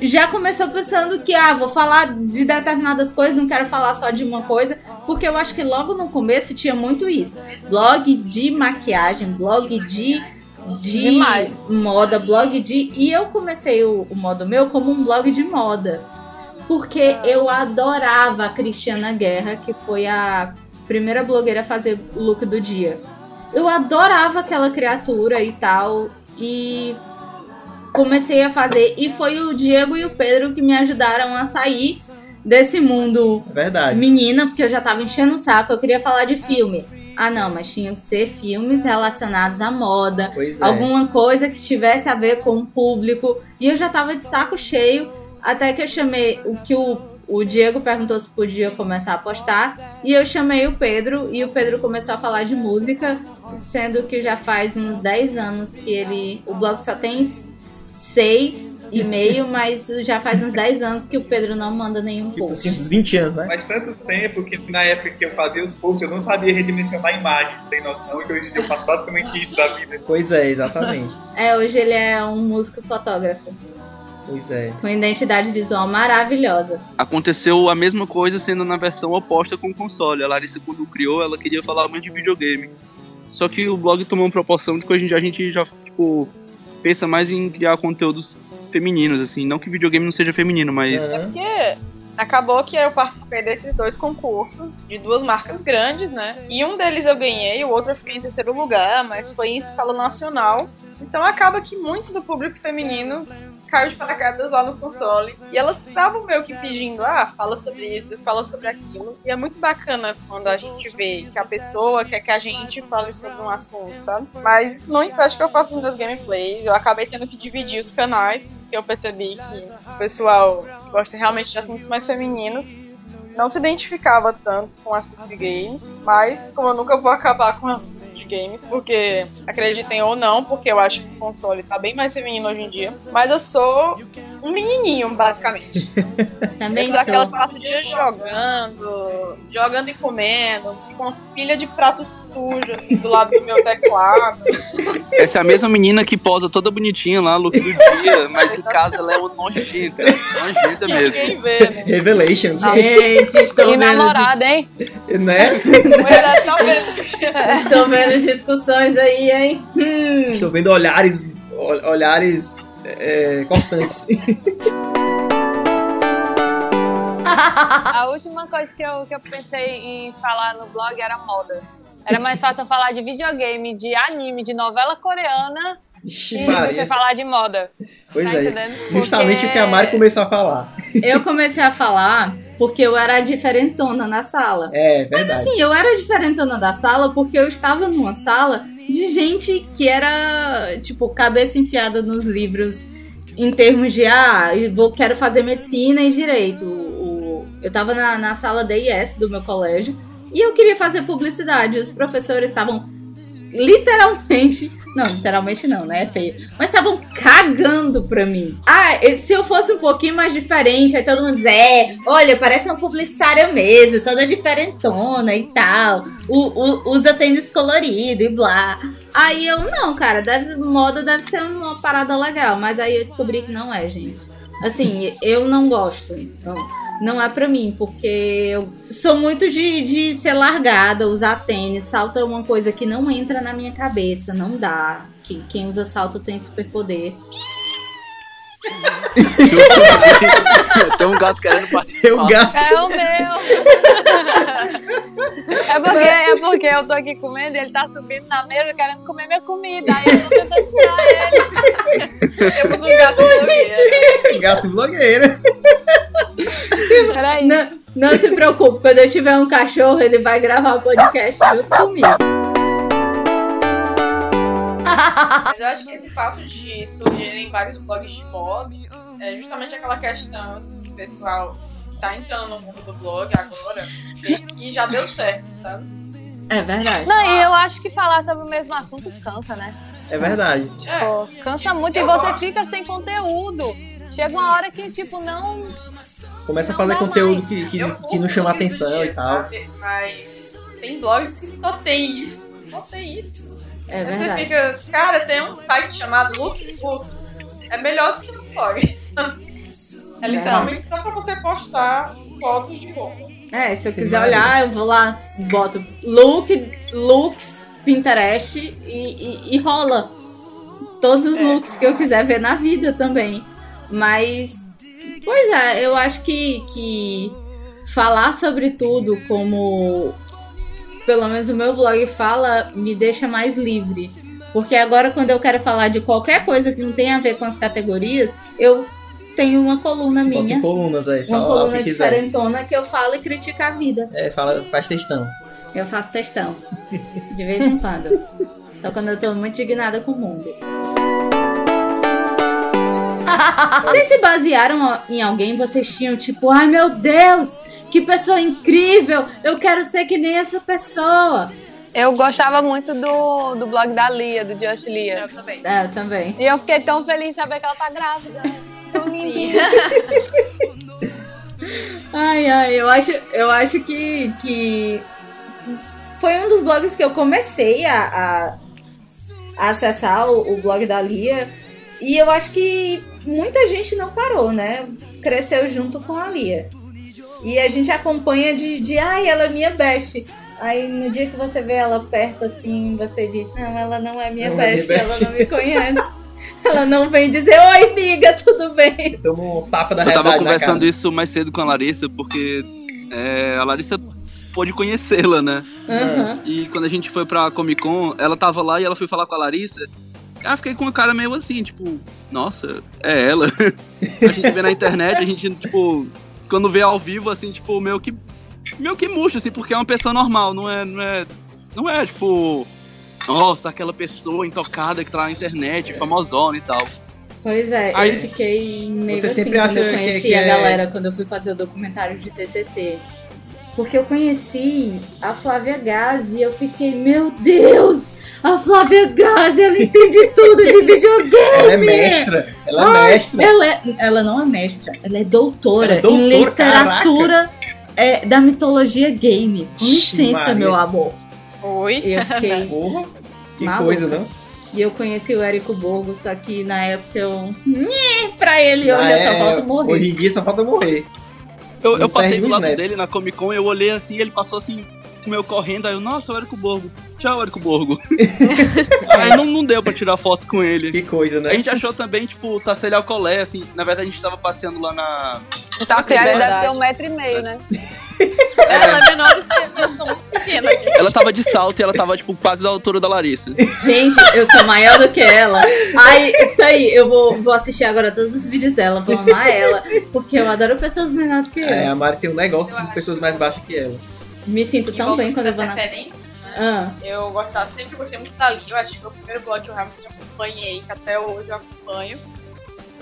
já começou pensando que, ah, vou falar de determinadas coisas, não quero falar só de uma coisa, porque eu acho que logo no começo tinha muito isso. Blog de maquiagem, blog de, de Demais. moda, blog de. E eu comecei o, o modo meu como um blog de moda. Porque eu adorava a Cristiana Guerra, que foi a primeira blogueira a fazer o look do dia. Eu adorava aquela criatura e tal. E comecei a fazer. E foi o Diego e o Pedro que me ajudaram a sair desse mundo verdade. menina, porque eu já tava enchendo o saco. Eu queria falar de filme. Ah, não, mas tinham que ser filmes relacionados à moda Pois é. alguma coisa que tivesse a ver com o público. E eu já tava de saco cheio, até que eu chamei o que o, o Diego perguntou se podia começar a postar. E eu chamei o Pedro, e o Pedro começou a falar de música, sendo que já faz uns 10 anos que ele. O blog só tem seis e meio, mas já faz uns 10 anos que o Pedro não manda nenhum Tipo post. assim, uns 20 anos, né? Faz tanto tempo que na época que eu fazia os posts eu não sabia redimensionar a imagem, tem noção? E hoje em dia eu faço basicamente isso da vida. Pois é, exatamente. É, hoje ele é um músico fotógrafo, Pois é. com identidade visual maravilhosa. Aconteceu a mesma coisa sendo na versão oposta com o console. A Larissa, quando criou, ela queria falar muito de videogame. Só que o blog tomou uma proporção de que hoje em dia a gente já, tipo, pensa mais em criar conteúdos femininos, assim. Não que videogame não seja feminino, mas. Aham. Porque acabou que eu participei desses dois concursos de duas marcas grandes, né? E um deles eu ganhei, o outro eu fiquei em terceiro lugar, mas foi em escala nacional. Então acaba que muito do público feminino caiu de paraquedas lá no console. E elas estavam meio que pedindo, ah, fala sobre isso, fala sobre aquilo. E é muito bacana quando a gente vê que a pessoa quer que a gente fale sobre um assunto, sabe? Mas isso não impede que eu faça os meus gameplays. Eu acabei tendo que dividir os canais, porque eu percebi que o pessoal que gosta realmente de assuntos mais femininos não se identificava tanto com assuntos de games, mas como eu nunca vou acabar com assuntos de games, porque acreditem ou não, porque eu acho que o console tá bem mais feminino hoje em dia, mas eu sou um menininho, basicamente. Também eu sou aquelas passam o dia jogando, jogando e comendo, fico uma pilha de prato sujo, assim, do lado do meu teclado. Essa é a mesma menina que posa toda bonitinha lá, look do dia, mas em casa ela é uma nojenta. Nojenta mesmo. Ninguém vê, né? Revelations. Gente, estou E vendo, namorada, hein? né? Tá vendo? estou vendo discussões aí, hein? Hum. Estou vendo olhares, ol- olhares é, cortantes. A última coisa que eu, que eu pensei em falar no blog era moda. Era mais fácil eu falar de videogame, de anime, de novela coreana Ixi, e Maria. falar de moda. Pois tá é. entendendo? Justamente Porque- o que a Mari começou a falar. Eu comecei a falar porque eu era a diferentona na sala. É, verdade. Sim, eu era a diferentona da sala porque eu estava numa sala de gente que era, tipo, cabeça enfiada nos livros em termos de, ah, eu vou, quero fazer medicina e direito. O- eu tava na, na sala DIS do meu colégio e eu queria fazer publicidade. Os professores estavam literalmente. Não, literalmente não, né? É feio. Mas estavam cagando pra mim. Ah, se eu fosse um pouquinho mais diferente, aí todo mundo diz, é, olha, parece uma publicitária mesmo, toda diferentona e tal. Usa tênis colorido e blá. Aí eu, não, cara, deve, moda deve ser uma parada legal. Mas aí eu descobri que não é, gente. Assim, eu não gosto. Não, não é pra mim, porque eu sou muito de, de ser largada, usar tênis. Salto é uma coisa que não entra na minha cabeça, não dá. Que, quem usa salto tem superpoder. Tem um gato querendo participar. Seu gato. É o meu! É porque, é porque eu tô aqui comendo e ele tá subindo na mesa querendo comer minha comida. Aí eu tô tentando tirar ele. Temos um gato blogueiro. Gato blogueira. Peraí. Não, não se preocupe, quando eu tiver um cachorro, ele vai gravar o podcast junto comigo. Mas eu acho que esse fato de surgirem vários blogs de moda é justamente aquela questão do pessoal que tá entrando no mundo do blog agora e que já deu certo, sabe? É verdade. Não, e eu acho que falar sobre o mesmo assunto cansa, né? É verdade. É. Pô, cansa muito e Eu você gosto. fica sem conteúdo. Chega uma hora que, tipo, não. Começa a Não fazer dá conteúdo mais. que, que, Eu que não chama atenção dia, e tal. sabe? Mas tem blogs que só tem isso. Só tem isso. É Aí você fica, cara, tem um site chamado Lookbook. É melhor do que um blog. É literalmente só pra você postar fotos de roupa. É, se eu quiser olhar, eu vou lá, boto look, looks, Pinterest e, e- e rola. Todos os É. looks que eu quiser ver na vida também. Mas, pois é, eu acho que, que falar sobre tudo, como pelo menos o meu blog fala, me deixa mais livre. Porque agora, quando eu quero falar de qualquer coisa que não tem a ver com as categorias, eu tenho uma coluna minha. colunas aí. Uma coluna que quiser. diferentona que eu falo e critico a vida. É, fala, faz textão. Eu faço textão. De vez em quando. Só quando eu tô muito indignada com o mundo. Vocês se basearam em alguém, vocês tinham tipo, ai meu Deus, que pessoa incrível, eu quero ser que nem essa pessoa. Eu gostava muito do, do blog da Lia, do Just Lia. Eu também. É, eu também. E eu fiquei tão feliz em saber que ela tá grávida. Tão lindinha. Ai, ai, eu acho, eu acho que, que foi um dos blogs que eu comecei a, a- a acessar o, o blog da Lia. E eu acho que muita gente não parou, né? Cresceu junto com a Lia. E a gente acompanha de, de ai, ela é minha best. Aí no dia que você vê ela perto assim, você diz, não, ela não é minha Não é minha best, best." ela não me conhece. ela não vem dizer, oi, amiga, tudo bem? Toma um tapa da Eu tava conversando cara. isso mais cedo com a Larissa, porque é, a Larissa pôde conhecê-la, né? Aham. E quando a gente foi pra Comic Con, ela tava lá e ela foi falar com a Larissa. Aí fiquei com uma cara meio assim, tipo, nossa, é ela. a gente vê na internet, a gente, tipo, quando vê ao vivo, assim, tipo, meio que. Meio que murcha, assim, porque é uma pessoa normal, não é. Não é, não é tipo. Nossa, aquela pessoa intocada que tá na internet, famosona e tal. Pois é, Aí- eu fiquei meio Você assim sempre quando acha eu que- conheci que a é- galera, quando eu fui fazer o documentário de TCC. Porque eu conheci a Flávia Gazi e eu fiquei, meu Deus! A Flávia Gazi, ela entende tudo de videogame! Ela é mestra. Ela é Ai, mestra. Ela, é- ela não é mestra, ela é doutora, Ela é doutora, em literatura é, da mitologia game. Com licença, Maria. meu amor. Oi. E eu fiquei. Porra. Que Maluca. coisa, não? E eu conheci o Érico Borgo, só que na época eu. Nhê, pra ele hoje Ah, eu só é, falta morrer. Hoje em dia só falta morrer. Eu, eu passei do lado dele na Comic Con, eu olhei assim, ele passou assim, comeu correndo, aí eu, nossa, o Érico Borgo. Tchau, Érico Borgo. aí não, não deu pra tirar foto com ele. Que coisa, né? A gente achou também, tipo, Tasselha Alcolé, assim, na verdade a gente tava passeando lá na... Então, assim, ela deve verdade. ter um metro e meio, né? Ela é menor do que eu, eu sou muito pequena, gente. Ela tava de salto e ela tava, tipo, quase da altura da Larissa. Gente, eu sou maior do que ela. Aí, tá aí, eu vou, vou assistir agora todos os vídeos dela, vou amar ela. Porque eu adoro pessoas menores do que eu. É, a Mari tem um negócio Eu de pessoas mais baixas que ela. Me sinto tão bem quando eu vou na. referência. Ah, Eu gostava, sempre gostei muito da Lee. Eu acho que foi o primeiro blog que eu realmente acompanhei, que até hoje eu acompanho.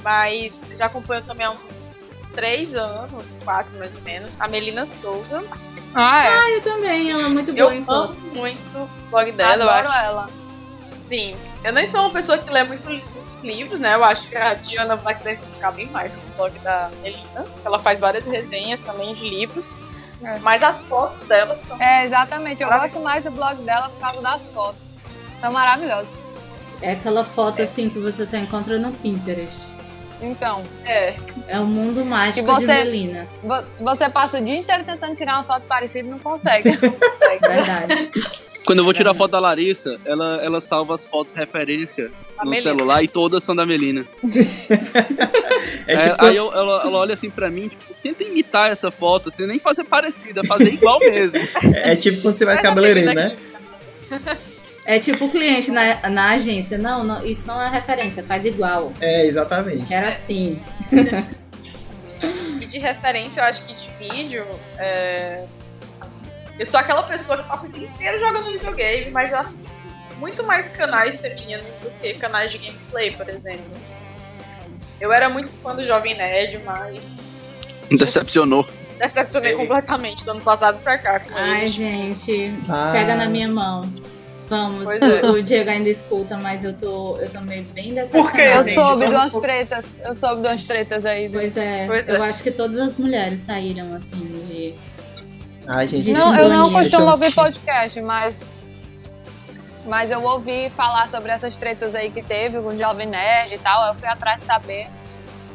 Mas já acompanho também há uns três anos, quatro mais ou menos, a Melina Souza. Ah, é. eu também, ela é muito Eu boa em amo fotos. muito o blog dela. eu Adoro acho. ela. Sim, eu nem sou uma pessoa que lê muito livros, né? Eu acho que a Diana vai se identificar bem mais com o blog da Melina. Ela faz várias resenhas também de livros. É. Mas as fotos dela são. É, exatamente. Eu gosto mais do blog dela por causa das fotos. São maravilhosas. É aquela foto assim que você só encontra no Pinterest. Então, É, É o mundo mágico E de você- Melina. vo- você passa o dia inteiro tentando tirar uma foto parecida e não consegue. Verdade. Quando eu vou tirar foto da Larissa, ela, ela salva as fotos referência a no Melina. celular e todas são da Melina. É É, tipo, Aí eu- ela, ela olha assim pra mim, tipo, tenta imitar essa foto, assim, nem fazer parecida, fazer igual mesmo. é tipo quando você vai no cabeleireiro, né? É tipo o cliente na, na agência. Não, não, isso não é referência, faz igual. É, exatamente. Quero assim. E de referência, eu acho que de vídeo, é... eu sou aquela pessoa que passa o dia inteiro jogando videogame, mas eu assisto muito mais canais femininos do que canais de gameplay, por exemplo. Eu era muito fã do Jovem Nerd, mas Decepcionou. decepcionei Ele- completamente do ano passado pra cá com Ai, eles. gente, Ah, pega na minha mão. Vamos, Pois é. o Diego ainda escuta, mas eu tô, eu tô meio bem Por decepcionada. quê, Eu gente? soube de vamos umas por- tretas. Eu soube de umas tretas aí. Pois é, Pois eu é. acho que todas as mulheres saíram assim de. Ai, gente. Não, eu não costumo ouvir podcast, mas. Mas eu ouvi falar sobre essas tretas aí que teve com o Jovem Nerd e tal. Eu fui atrás de saber.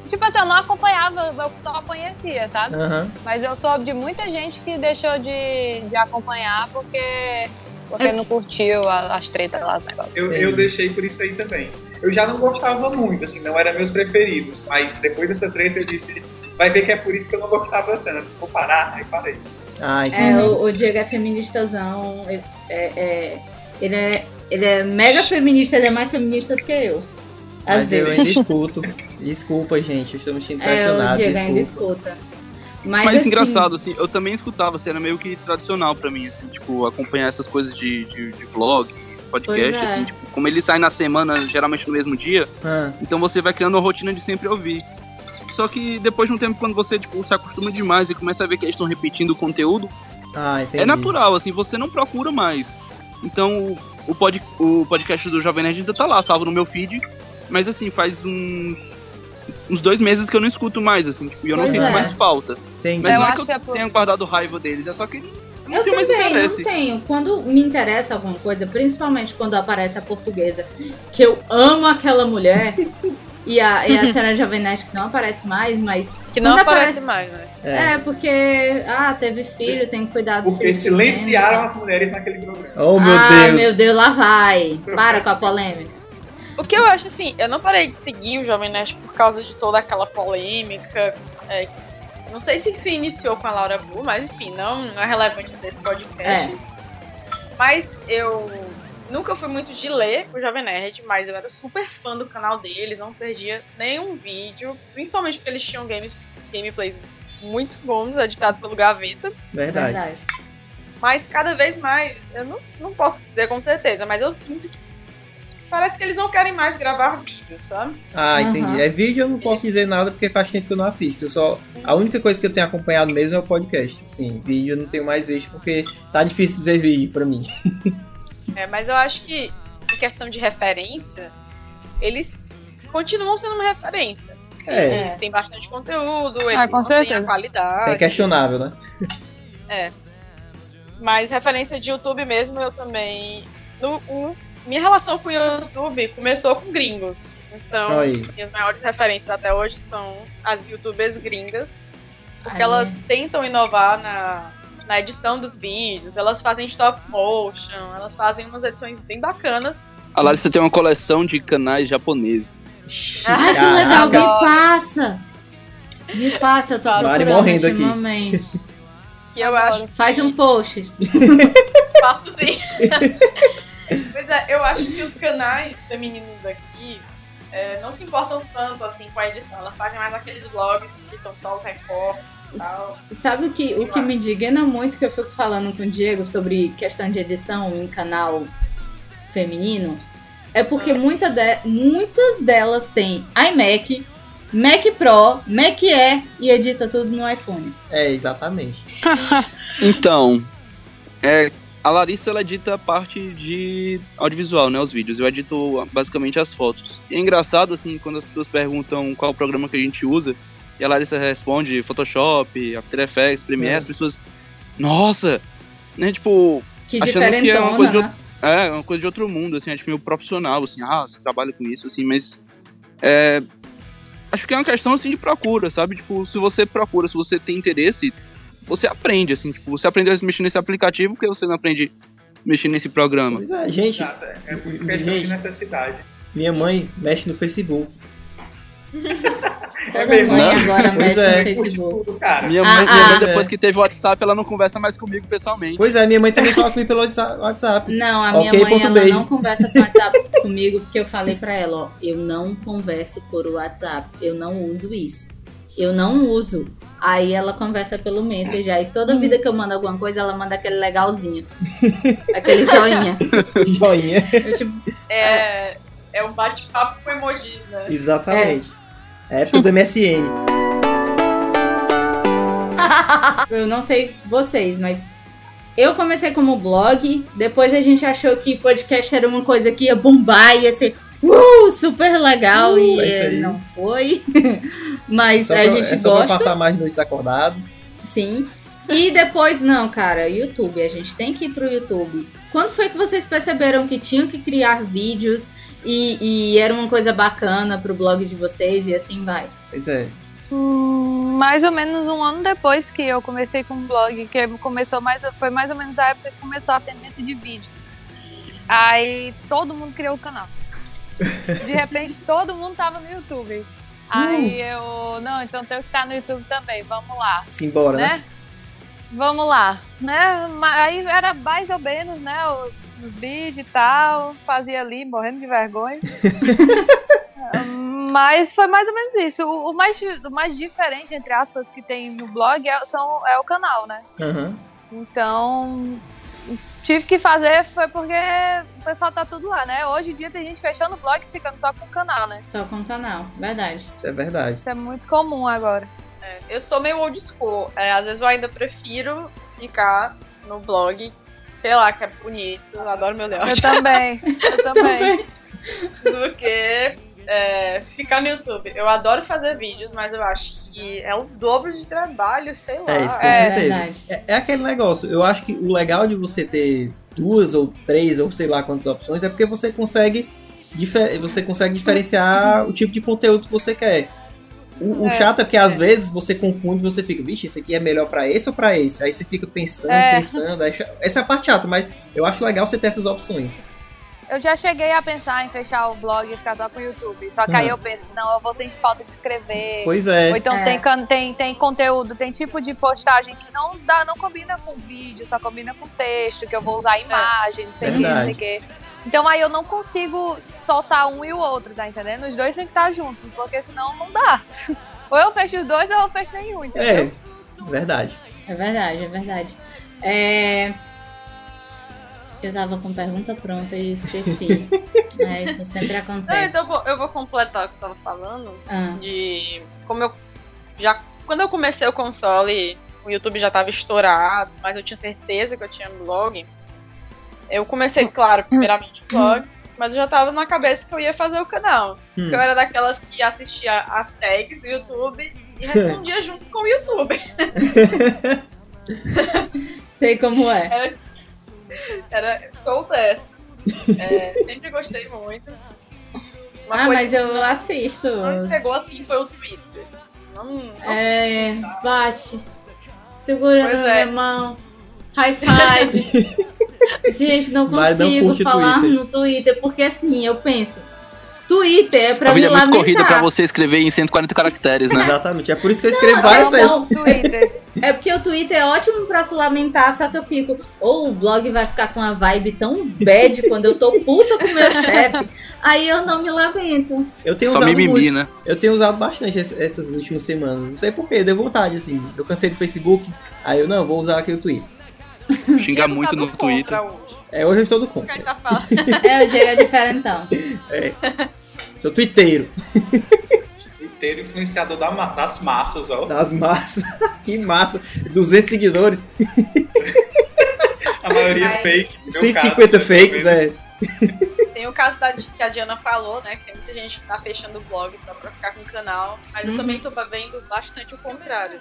Tipo assim, eu não acompanhava, eu só conhecia, sabe? Aham. Mas eu soube de muita gente que deixou de, de acompanhar porque, porque É. não curtiu a- as tretas lá, os negócios. Eu, eu deixei por isso aí também. Eu já não gostava muito, assim, não eram meus preferidos. Mas depois dessa treta eu disse, vai ver que é por isso que eu não gostava tanto. Vou parar, aí parei. Ah, É, o, o Diego é feministazão. Ele é, é- ele é, ele é mega feminista, ele é mais feminista do que eu. Às Mas eu vezes. ainda escuto. Desculpa, gente. Eu estou me sentindo É, o. Diego ainda Desculpa. escuta. Mas, Mas assim, engraçado, assim, eu também escutava, assim, era meio que tradicional pra mim, assim, tipo, acompanhar essas coisas de, de, de vlog, podcast, é. assim, tipo, como ele sai na semana, geralmente no mesmo dia, Ah, então você vai criando uma rotina de sempre ouvir. Só que depois de um tempo, quando você, tipo, se acostuma demais e começa a ver que eles estão repetindo o conteúdo, ah, é natural, assim, você não procura mais. Então, o, pod, o podcast do Jovem Nerd ainda tá lá, salvo no meu feed, mas assim, faz uns, uns dois meses que eu não escuto mais, assim, tipo, e eu não Pois sinto é. mais falta. Entendi. Mas Eu não é que eu que é por- tenha guardado raiva deles, é só que eu não Eu tenho mais também interesse. não tenho. Quando me interessa alguma coisa, principalmente quando aparece a portuguesa, que eu amo aquela mulher, e a, e a cena Jovem Nerd que não aparece mais, mas. Que não Quando aparece mais, né? É. É, porque. Ah, teve filho, tem que cuidar do Porque filho. silenciaram as mulheres naquele programa. Oh, meu ah, Deus. meu Deus, lá vai. Para com a polêmica. O que eu acho assim, eu não parei de seguir o Jovem Nerd por causa de toda aquela polêmica. é, não sei se se iniciou com a Laura Blue, mas enfim, não, não é relevante desse podcast. É. Mas eu nunca fui muito de ler o Jovem Nerd, mas eu era super fã do canal deles, não perdia nenhum vídeo, principalmente porque eles tinham games, gameplays muito bons, editados pelo Gaveta. Verdade. Verdade. Mas cada vez mais, eu não, não posso dizer com certeza, mas eu sinto que parece que eles não querem mais gravar vídeos, sabe? Ah, entendi. É vídeo eu não posso dizer nada porque faz tempo que eu não assisto. Eu só a única coisa que eu tenho acompanhado mesmo é o podcast. Sim, vídeo eu não tenho mais visto porque tá difícil ver vídeo pra mim. É, mas eu acho que em questão de referência, eles continuam sendo uma referência. É, Eles têm bastante conteúdo, eles Ah, com certeza. qualidade. isso é questionável, né? Mas referência de YouTube mesmo, eu também. No, o- minha relação com o YouTube começou com gringos. Então, aí. minhas maiores referências até hoje são as youtubers gringas. Porque Aí. elas tentam inovar na, na edição dos vídeos, elas fazem stop motion, elas fazem umas edições bem bacanas. A Larissa tem uma coleção de canais japoneses. Ai, que legal, me passa. Me passa, eu tô Mari morrendo aqui. Que eu acho Faz um post. Faço sim. pois é, eu acho que os canais femininos daqui é, não se importam tanto assim com a edição. Elas fazem mais aqueles vlogs que são só os recortes tal. Sabe o que, o que me indigna muito que eu fico falando com o Diego sobre questão de edição em canal feminino? É porque muita de- muitas delas têm iMac, Mac Pro, Mac Air e edita tudo no iPhone. É, exatamente. Então, é, a Larissa ela edita a parte de audiovisual, né, os vídeos. Eu edito basicamente as fotos. E é engraçado assim quando as pessoas perguntam qual programa que a gente usa e a Larissa responde Photoshop, After Effects, Premiere, É. as pessoas, nossa, né, tipo, Que Achando que é uma coisa de né? é uma coisa de outro mundo, assim, é tipo meio profissional, assim, ah, você trabalha com isso, assim, mas é, acho que é uma questão, assim, de procura, sabe? Tipo, se você procura, se você tem interesse, você aprende, assim, tipo, você aprendeu a mexer nesse aplicativo, porque você não aprende a mexer nesse programa. Pois é, gente, Exato, é é questão de Gente. necessidade. minha mãe mexe no Facebook. Toda mesmo, mãe agora mexe é. no Facebook. Tudo, cara. Minha Ah, mãe, minha mãe, ah. depois que teve o WhatsApp, ela não conversa mais comigo pessoalmente. Pois é, minha mãe também fala comigo pelo WhatsApp-. Não, a minha mãe ela não conversa com WhatsApp comigo porque eu falei pra ela, ó, eu não converso por WhatsApp, eu não uso isso. Eu não uso. Aí ela conversa pelo Messenger. Aí toda vida que eu mando alguma coisa, ela manda aquele legalzinho. aquele joinha. Joinha. Eu, tipo, É, é um bate-papo com emojis, né? Exatamente. É época do MSN. eu não sei vocês, mas eu comecei como blog, depois a gente achou que podcast era uma coisa que ia bombar, ia ser uh, super legal Uh, e é não foi. mas Só a pra- gente é só pra gosta. passar mais noites acordado. Sim. E depois, não, cara, YouTube, a gente tem que ir pro YouTube. Quando foi que vocês perceberam que tinham que criar vídeos e, e era uma coisa bacana pro blog de vocês e assim vai? Pois é. Hum, mais ou menos um ano depois que eu comecei com o blog, que começou mais, foi mais ou menos a época que começou a tendência de vídeo. Aí todo mundo criou o canal. De repente todo mundo tava no YouTube. Aí eu, não, então tem que estar no YouTube também, vamos lá, Simbora, né? né? Vamos lá, né? Aí era mais ou menos, né? Os, os vídeos e tal, fazia ali, morrendo de vergonha. Mas foi mais ou menos isso. O, o mais, o mais diferente, entre aspas, que tem no blog é, são, é o canal, né? Aham. Então, tive que fazer foi porque o pessoal tá tudo lá, né? Hoje em dia tem gente fechando o blog e ficando só com o canal, né? Só com o canal, verdade. Isso é verdade. Isso é muito comum agora. Eu sou meio old school. É, às vezes eu ainda prefiro ficar no blog. Sei lá, que é bonito. Eu adoro meu Eu layout. também, eu também. do que é, ficar no YouTube. Eu adoro fazer vídeos, mas eu acho que é o dobro de trabalho, sei lá. É isso, com É, certeza. É, é aquele negócio. Eu acho que o legal de você ter duas ou três ou sei lá quantas opções é porque você consegue, você consegue diferenciar o tipo de conteúdo que você quer. O, o É, chato é porque às vezes você confunde, você fica, vixe, esse aqui é melhor pra esse ou pra esse? Aí você fica pensando, É. pensando. aí essa é a parte chata, mas eu acho legal você ter essas opções. Eu já cheguei a pensar em fechar o blog e ficar só com o YouTube. Só que aí Uhum. eu penso, não, eu vou sentir falta de escrever. Pois é. Ou então É. tem, tem, tem conteúdo, tem tipo de postagem que não dá, não combina com vídeo, só combina com texto, que eu vou usar imagem, não sei o que, não sei o que. Então aí eu não consigo soltar um e o outro, tá entendendo? Os dois têm que estar juntos, porque senão não dá. Ou eu fecho os dois ou eu fecho nenhum, entendeu? É, verdade. É verdade, é verdade. É... Eu tava com pergunta pronta e esqueci. é, isso sempre Não, acontece. então eu vou, eu vou completar o que eu tava falando. Ah, De como eu já. Quando eu comecei o console, o YouTube já tava estourado, mas eu tinha certeza que eu tinha blog. Eu comecei, claro, primeiramente o blog, mas eu já tava na cabeça que eu ia fazer o canal. Hum. Porque eu era daquelas que assistia as tags do YouTube e respondia junto com o YouTube. sei como é. Era, sou dessas. É, sempre gostei muito. Uma ah, mas eu não- assisto. não pegou assim foi o Twitter. Não, não É, bate. Segura Pois na é. minha mão. High five. Gente, não não consigo curte o falar Twitter. no Twitter, porque assim, eu penso. Twitter é pra a me vida é muito lamentar. corrida pra você escrever em 140 caracteres, né? Exatamente. É por isso que eu escrevo várias vezes. Não, Twitter. É porque o Twitter é ótimo pra se lamentar, só que eu fico, ou o blog vai ficar com uma vibe tão bad quando eu tô puta com o meu chefe, aí eu não me lamento. Eu tenho Só usado mimimi, muito. né? Eu tenho usado bastante ess- essas últimas semanas. Não sei porquê, deu vontade, assim. Eu cansei do Facebook, aí eu não, vou usar aqui o Twitter. Xingar Diego muito tá no Twitter. hoje. É, hoje eu estou do contra. Tá? É, o Diego é diferentão. Sou twitteiro. Inteiro influenciador da das massas, ó. Das massas. que massa. 200 seguidores. A maioria Ai. fake. no meu 150 caso, fakes, pelo é. Tem o caso da, que a Diana falou, né? Que tem muita gente que tá fechando o blog só pra ficar com o canal. Mas eu Uhum. também tô vendo bastante o contrário.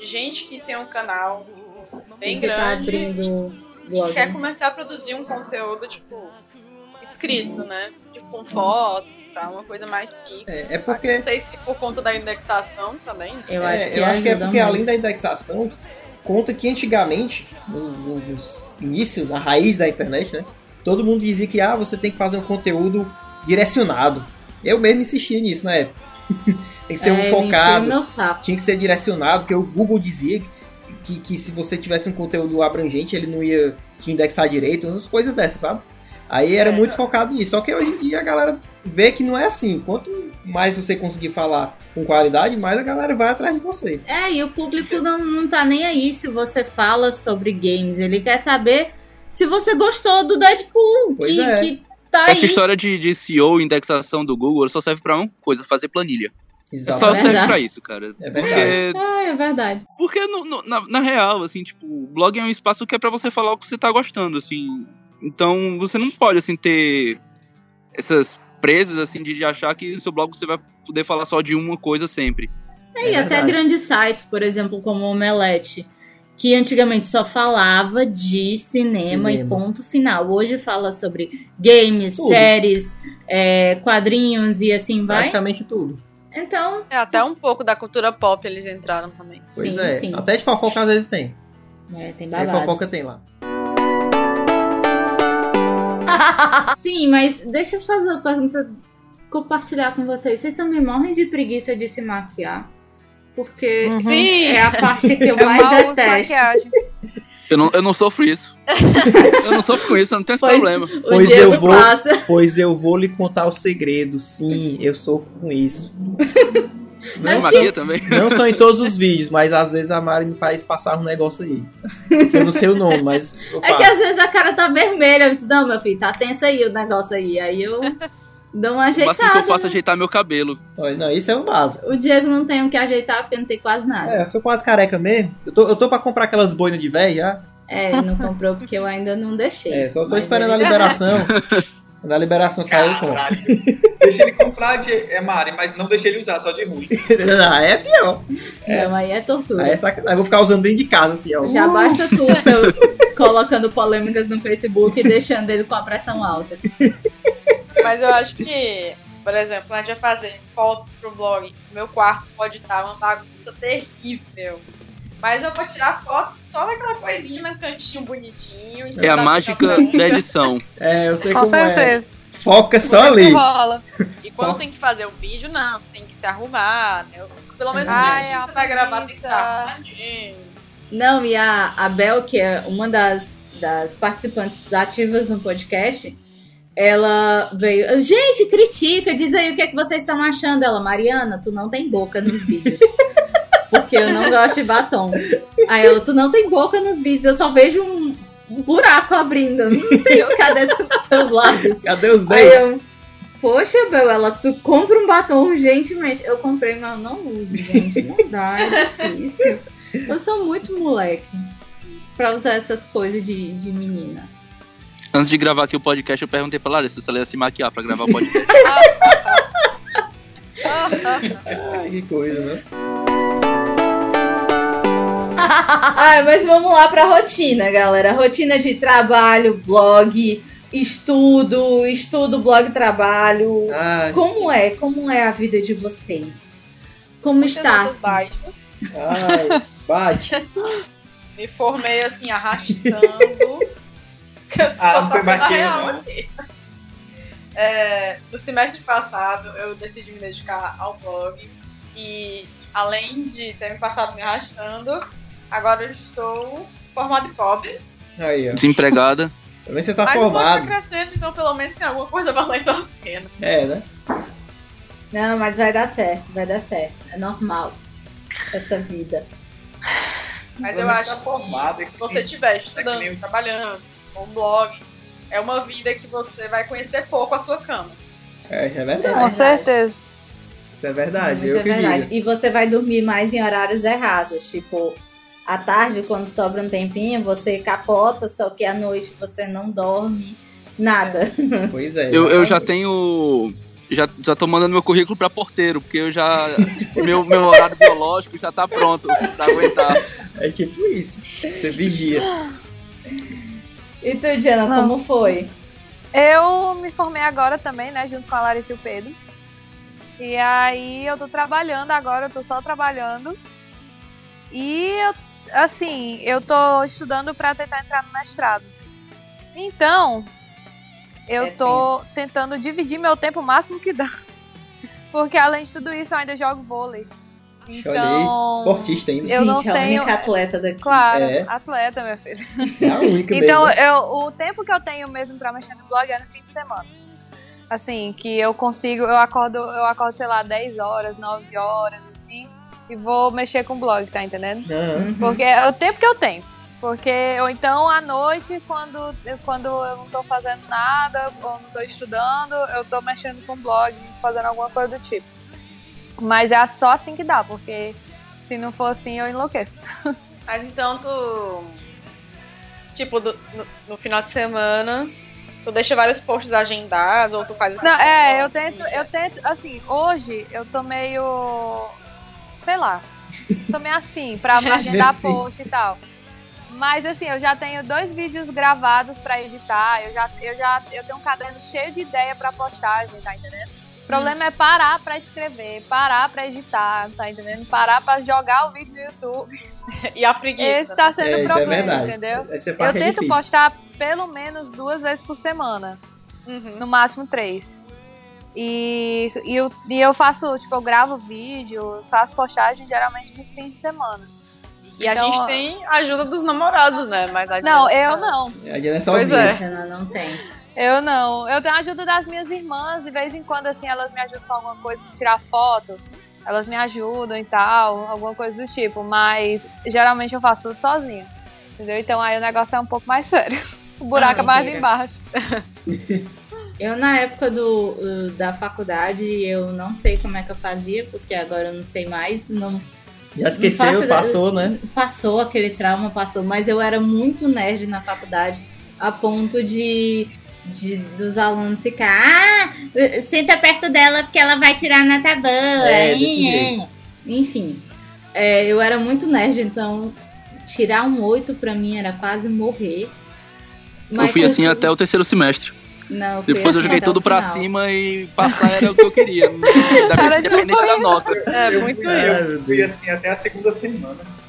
Gente que tem um canal bem que tá grande abrindo e blog. quer começar a produzir um conteúdo, tipo, escrito, né? Tipo, com fotos e tal, uma coisa mais fixa. É, é porque. Não sei se por conta da indexação também. Eu é, acho que eu acho que é porque muito. além da indexação, conta que antigamente, no, no, nos início, na raiz da internet, né? Todo mundo dizia que ah, você tem que fazer um conteúdo direcionado. Eu mesmo insistia nisso na época. tem que ser É, um focado, tinha que ser direcionado, porque o Google dizia que, que se você tivesse um conteúdo abrangente, ele não ia te indexar direito, umas coisas dessas, sabe? Aí era É. muito focado nisso. Só que hoje em dia a galera vê que não é assim. Quanto mais você conseguir falar com qualidade, mais a galera vai atrás de você. É, e o público não, não tá nem aí se você fala sobre games. Ele quer saber se você gostou do Deadpool, Pois que, é. que tá Essa aí. história de, de SEO, indexação do Google, só serve pra uma coisa, fazer planilha. Exato. Só serve verdade. pra isso, cara. É verdade. Porque, Ah, é verdade. porque no- no- na, na real, assim, tipo, o blog é um espaço que é pra você falar o que você tá gostando, assim. Então, você não pode, assim, ter essas presas, assim, de, de achar que no seu blog você vai poder falar só de uma coisa sempre. É, e É até grandes sites, por exemplo, como o Omelete, que antigamente só falava de cinema, e Cinema. ponto final. Hoje fala sobre games, Tudo. séries, é, quadrinhos e assim vai. Praticamente tudo. Então, É, até um pouco da cultura pop eles entraram também. Pois sim, é. sim. Até de fofoca às vezes tem. É, tem babados. fofoca tem lá. Sim, mas deixa eu fazer uma pergunta, compartilhar com vocês. Vocês também morrem de preguiça de se maquiar? Porque Uhum. Sim! é a parte que eu Eu mais detesto. Eu não, eu não sofro isso. eu não sofro com isso, eu não tenho esse Pois- problema. O Pois eu vou- passa. Pois eu vou lhe contar o segredo. Sim, eu sofro com isso. Você Não, maquia também? não são em todos os vídeos, mas às vezes a Mari me faz passar um negócio aí. Eu não sei o nome, mas eu É que às vezes a cara tá vermelha. Eu disse, não, meu filho, tá tenso aí o negócio aí. Aí eu dou uma O máximo que eu ajeitada. faço é ajeitar meu cabelo. Não, isso é o básico. O Diego não tem o que ajeitar porque não tem quase nada. É, eu sou quase careca mesmo. Eu tô, eu tô pra comprar aquelas boinas de velho já. É, ele não comprou porque eu ainda não deixei. É, só tô esperando a ele- liberação. Quando a liberação sair, eu compro. Caralho. Deixa ele comprar de é, Mari, mas não deixa ele usar, só de ruim. Não, aí é pior. Não, aí é tortura. Aí é sacanagem. Eu vou ficar usando dentro de casa, assim, ó. Já basta tu seu, colocando polêmicas no Facebook e deixando ele com a pressão alta. Mas eu acho que, por exemplo, a gente vai fazer fotos pro blog. Meu quarto pode estar uma bagunça terrível. Mas eu vou tirar fotos só daquela coisinha no cantinho bonitinho. É a mágica da edição. É, eu sei Com como é. certeza. Foca só Sempre ali. rola. E quando tem que fazer o vídeo, não, você tem que se arrumar. Né? Pelo menos o Ai, vídeo a que você vai gravar tem que estar arrumadinho. Não, e a, a Bel, que é uma das, das participantes ativas no podcast, ela veio. Gente, critica, diz aí o que, é que vocês estão achando. Ela, Mariana, tu não tem boca nos vídeos. Porque eu não gosto de batom. Aí ela, tu não tem boca nos vídeos, eu só vejo um um buraco abrindo. Não sei cadê teus lábios. Cadê os beijos? eu, poxa, Bel, ela, tu compra um batom urgentemente. Eu comprei, mas eu não uso, gente. Não dá, é difícil. Eu sou muito moleque pra usar essas coisas de, de menina. Antes de gravar aqui o podcast, eu perguntei pra Larissa se ela ia se maquiar pra gravar o podcast. Ai, que coisa, né? Ah, mas vamos lá pra rotina, galera. Rotina de trabalho, blog, estudo, estudo, blog, trabalho. Ai, Como é? Como é a vida de vocês? Como Muitas está? assim? baixas. ai, bate. Me formei assim, arrastando. Ah, não foi real não? É, no semestre passado, eu decidi me dedicar ao blog. E além de ter me passado me arrastando, agora eu estou formada e pobre. Aí, ó. Desempregada. Também você tá mas tá formado. crescendo, então pelo menos tem alguma coisa valendo a pena. É, né? Não, mas vai dar certo, vai dar certo. É normal essa vida. Mas Pelo eu menos acho tá formado, que é se que você nem- estiver é que estudando, trabalhando, com um blog, é uma vida que você vai conhecer pouco a sua cama. É, é verdade. Com certeza. Isso é verdade. Eu é que verdade. E você vai dormir mais em horários errados. Tipo, à tarde, quando sobra um tempinho, você capota, só que à noite você não dorme nada. Pois é. Eu, eu já tenho. Já, já tô mandando meu currículo pra porteiro, porque eu já. meu, meu horário biológico já tá pronto pra aguentar. É tipo isso. Você vigia. E tu, Diana, Não. como foi? Eu me formei agora também, né? Junto com a Larissa e o Pedro. E aí eu tô trabalhando agora, eu tô só trabalhando. E eu, assim, eu tô estudando pra tentar entrar no mestrado. Então, eu É tô tentando dividir meu tempo o máximo que dá. Porque além de tudo isso, eu ainda jogo vôlei. Então, esportista ainda. eu não Gente, a tenho- única atleta daqui. claro, É. atleta, minha filha. É a única Então, mesmo. eu, o tempo que eu tenho mesmo pra mexer no blog é no fim de semana. Assim, que eu consigo, eu acordo, eu acordo, sei lá, 10 horas, 9 horas, assim, e vou mexer com o blog, tá entendendo? Uhum. Porque é o tempo que eu tenho. Porque, ou então à noite, quando, quando eu não tô fazendo nada, ou não tô estudando, eu tô mexendo com o blog, fazendo alguma coisa do tipo. Mas é só assim que dá, porque se não for assim, eu enlouqueço. Mas então tu. Tipo, do- no, no final de semana, tu deixa vários posts agendados, ou tu faz o que Não, tu é, eu gosta, tento, como que eu tento, assim, hoje eu tô meio. sei lá. Tô meio assim, pra agendar Assim. post e tal. Mas assim, eu já tenho dois vídeos gravados pra editar, eu já, eu já eu tenho um caderno cheio de ideia pra postagem, tá entendendo? O problema é parar pra escrever, parar pra editar, tá entendendo? Parar pra jogar o vídeo no YouTube. E a preguiça. Esse tá sendo É, o é problema, verdade. entendeu? Eu é tento difícil. postar pelo menos duas vezes por semana Uhum. no máximo três. E, e, eu, e eu faço, tipo, eu gravo vídeo, faço postagem geralmente nos fins de semana. E a Então- gente tem a ajuda dos namorados, né? Mas a Não, eu não. A Diana é Pois sozinha. é. Diana não tem. Eu não. Eu tenho a ajuda das minhas irmãs, de vez em quando, assim, elas me ajudam com alguma coisa, tirar foto. Elas me ajudam e tal, alguma coisa do tipo. Mas geralmente eu faço tudo sozinha. Entendeu? Então aí o negócio é um pouco mais sério. O buraco Ah, é mais mentira. embaixo. Eu, na época do, uh, da faculdade, eu não sei como é que eu fazia, porque agora eu não sei mais. Não, Já esqueceu, ideia. passou, né? passou aquele trauma, passou. Mas eu era muito nerd na faculdade, a ponto de, de dos alunos ficar. Ah, senta perto dela porque ela vai tirar nota boa. É, desse jeito. Enfim, é, eu era muito nerd, então tirar um 8 pra mim era quase morrer. eu fui assim até o terceiro semestre. Não, eu Depois eu assim joguei até tudo pra cima e passar era o que eu queria. Cara, Independente da nota. É muito isso. Meu Eu fui assim até a segunda semana.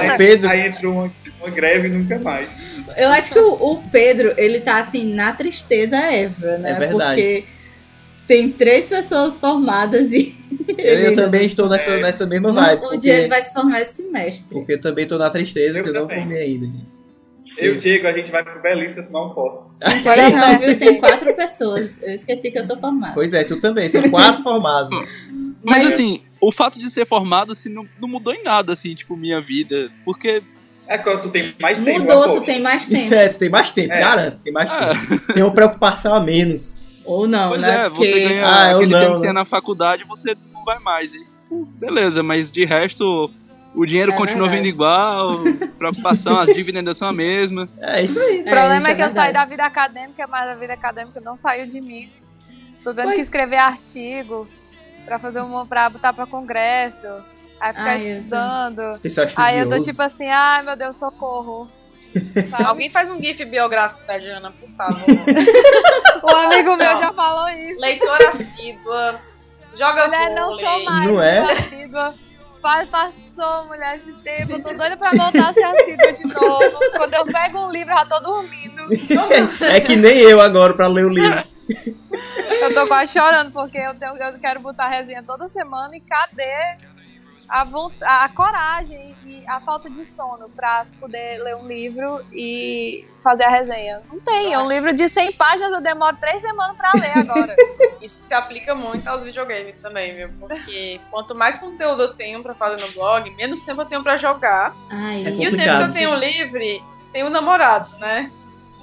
Aí, Pedro- aí entrou uma, uma greve e nunca mais. Eu acho que o, o Pedro, ele tá assim, na tristeza ever, né? É verdade. Porque tem três pessoas formadas e. Eu, ele eu também estou nessa, É. nessa mesma vibe. o porque, Diego vai se formar esse semestre. porque eu também estou na tristeza Eu que eu não também. formei ainda. Eu e o Diego, a gente vai pro Belisca tomar um copo. Olha só, viu? Tem quatro pessoas. Eu esqueci que eu sou formada. Pois é, tu também, são quatro formados. Mas assim, o fato de ser formado assim, não, não mudou em nada, assim, tipo, minha vida. Porque. É quando tu tem mais tempo. Mudou, é, tu tem mais tempo. É, tu tem mais tempo, É. garanto, tem mais Ah. tempo. Tem uma preocupação a menos. Ou não, Pois né? é, você ganha Ah, aquele não, tempo que você né? é na faculdade, você não vai mais. E, beleza, mas de resto, o dinheiro É continua verdade. vindo igual, preocupação, as dívidas ainda são a mesma. É isso aí. O problema isso é, que eu saí verdade. da vida acadêmica, mas a vida acadêmica não saiu de mim. Tô tendo Pois- que escrever artigo pra fazer uma pra botar pra congresso, aí ficar Ai, estudando. Aí eu tô tipo assim, ai meu Deus, socorro. Alguém faz um gif biográfico da Diana, por favor. O amigo meu já falou isso. Leitora assídua. Joga Mulher, não vôlei. sou mais Não é? assídua. Faz, passou, mulher de tempo. Eu tô doida pra voltar a ser assídua de novo. Quando eu pego um livro, eu já tô dormindo. É que nem eu agora pra ler o livro. Eu tô quase chorando, porque eu, tenho, eu quero botar resenha toda semana e cadê a, a coragem e a falta de sono pra poder ler um livro e fazer a resenha? Não tem. É um livro de 100 páginas, eu demoro 3 semanas pra ler agora. Isso se aplica muito aos videogames também, viu? Porque quanto mais conteúdo eu tenho pra fazer no blog, menos tempo eu tenho pra jogar. Ai, É E o tempo que eu tenho livre, tem o namorado, né?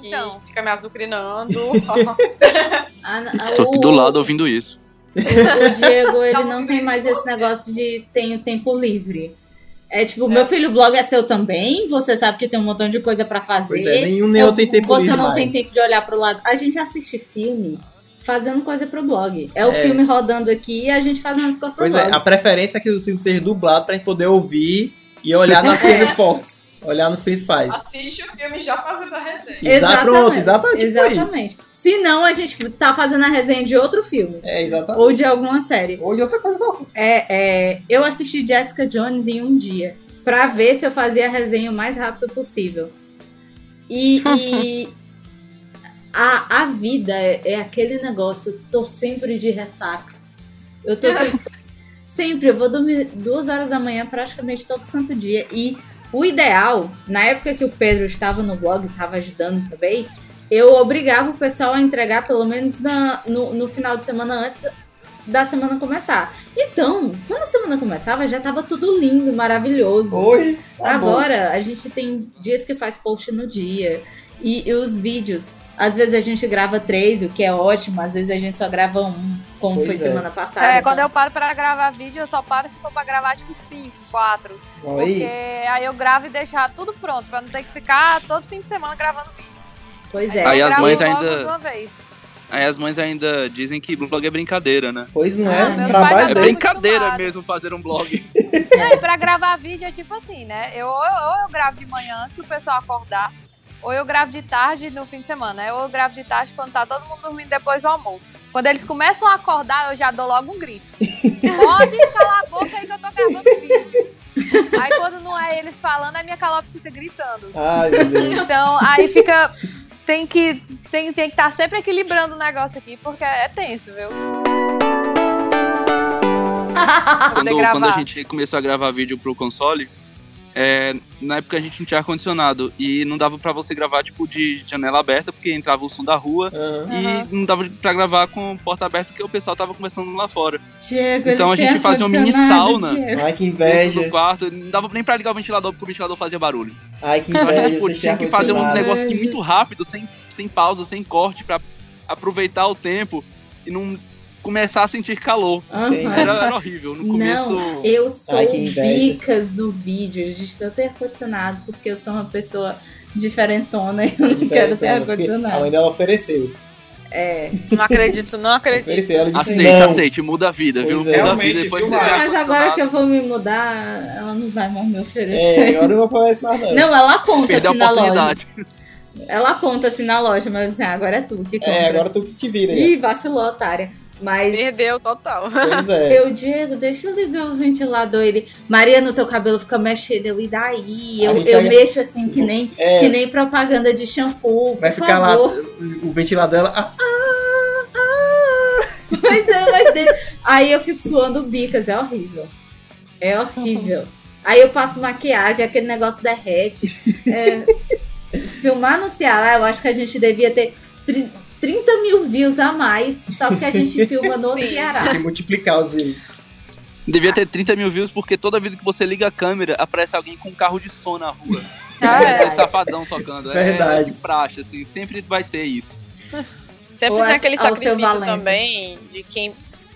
Que Então. fica me azucrinando. a- a- Tô aqui o- do lado ouvindo isso. O, o Diego, ele Tá não tem mais esse negócio de tenho tempo livre. É tipo, meu filho, o blog é seu também. Você sabe que tem um montão de coisa pra fazer. Pois é, nenhum nem eu tem tempo Você livre não mais. tem tempo de olhar pro lado. A gente assiste filme fazendo coisa pro blog. É o É. filme rodando aqui e a gente fazendo as coisas pro Pois é, blog. a preferência é que o filme seja dublado pra gente poder ouvir e olhar nas cenas fortes. Olhar nos principais. Assiste o filme já fazendo a resenha. Exa- pronto, exatamente, tipo Exatamente. Se não, a gente tá fazendo a resenha de outro filme. É, exatamente. Ou de alguma série. Ou de outra coisa qualquer. É, é, eu assisti Jessica Jones em um dia. Pra ver se eu fazia a resenha o mais rápido possível. E, e a, a vida é, é aquele negócio. eu Tô sempre de ressaca. Eu tô sempre. sempre, eu vou dormir duas horas da manhã praticamente todo santo dia. E o ideal, na época que o Pedro estava no blog, estava ajudando também, eu obrigava o pessoal a entregar pelo menos na- no, no final de semana antes da semana começar. Então, quando a semana começava, já tava tudo lindo, maravilhoso. Oi. tá Agora, a gente tem dias que faz post no dia. E, e os vídeos, às vezes a gente grava três, o que é ótimo, às vezes a gente só grava um, como Pois foi é. semana passada. É, então. quando eu paro pra gravar vídeo, eu só paro se for pra gravar tipo 5, 4. bom. Porque Aí, aí eu gravo e deixar tudo pronto, pra não ter que ficar todo fim de semana gravando vídeo. Pois é. Aí eu as gravo mães logo ainda- de uma vez. Aí as mães ainda dizem que blog é brincadeira, né? pois não Ah, é, pais trabalho É brincadeira acostumado. mesmo fazer um blog. É, e pra gravar vídeo é tipo assim, né? Eu, ou, ou eu gravo de manhã antes do pessoal acordar, ou eu gravo de tarde no fim de semana, né? Ou eu gravo de tarde quando tá todo mundo dormindo depois do almoço. Quando eles começam a acordar, eu já dou logo um grito. Pode calar a boca aí que eu tô gravando vídeo. Aí quando não é eles falando, é minha calopsita gritando. Ai, meu Deus. Então, aí fica. Tem que tem, tem que estar sempre equilibrando o negócio aqui, porque é tenso, viu? Quando, quando a gente começou a gravar vídeo pro console, é, na época a gente não tinha ar-condicionado e não dava pra você gravar tipo de janela aberta porque entrava o som da rua. Aham. e não dava pra gravar com porta aberta porque o pessoal tava conversando lá fora. Diego, Então a gente fazia uma mini sauna. Diego. Ai, que inveja. do quarto, não dava nem pra ligar o ventilador porque o ventilador fazia barulho. Ai, que Então a inveja. gente tipo, tinha que fazer um negocinho muito rápido, sem, sem pausa, sem corte, pra aproveitar o tempo e não começar a sentir calor. Aham. Era, era horrível. No começo. Não, eu sou Ai, bicas do vídeo de não ter ar-condicionado, porque eu sou uma pessoa diferentona e eu não quero ter né? A ar-condicionado. mãe dela ofereceu. É. Não acredito, não acredito. Ofereceu, ela disse Aceite, não. aceite, muda a vida, viu? Pois é. Muda a Realmente, vida depois viu, você tem Mas agora que eu vou me mudar, ela não vai mais me É, oferecer. agora não aparece mais não. Não, ela aponta a assim na loja. Ela aponta assim na loja, mas assim, agora é tu que compra. É, agora tu que te vira. aí. Ih, vacilou, otária. Mas Perdeu total. Pois é. eu, Diego, deixa eu ligar o ventilador. Ele, Maria, no teu cabelo fica mexendo. Eu, e daí? Eu, eu vai- mexo assim, que nem, É. que nem propaganda de shampoo. Vai por ficar lá favor. o ventilador ela. Ah, ah, ah. Pois é, mas de- aí eu fico suando bicas, é horrível. É horrível. Aí eu passo maquiagem, aquele negócio derrete. É filmar no Ceará, eu acho que a gente devia ter 30 mil views a mais, só porque a gente filma no Sim. Ceará. Tem que multiplicar os vídeos. Devia ter 30 mil views, porque toda vida que você liga a câmera, aparece alguém com um carro de som na rua. Ah, Esse é. é safadão tocando. Verdade. É de praxe, assim, sempre vai ter isso. Sempre Ou tem aquele sacrifício também de quem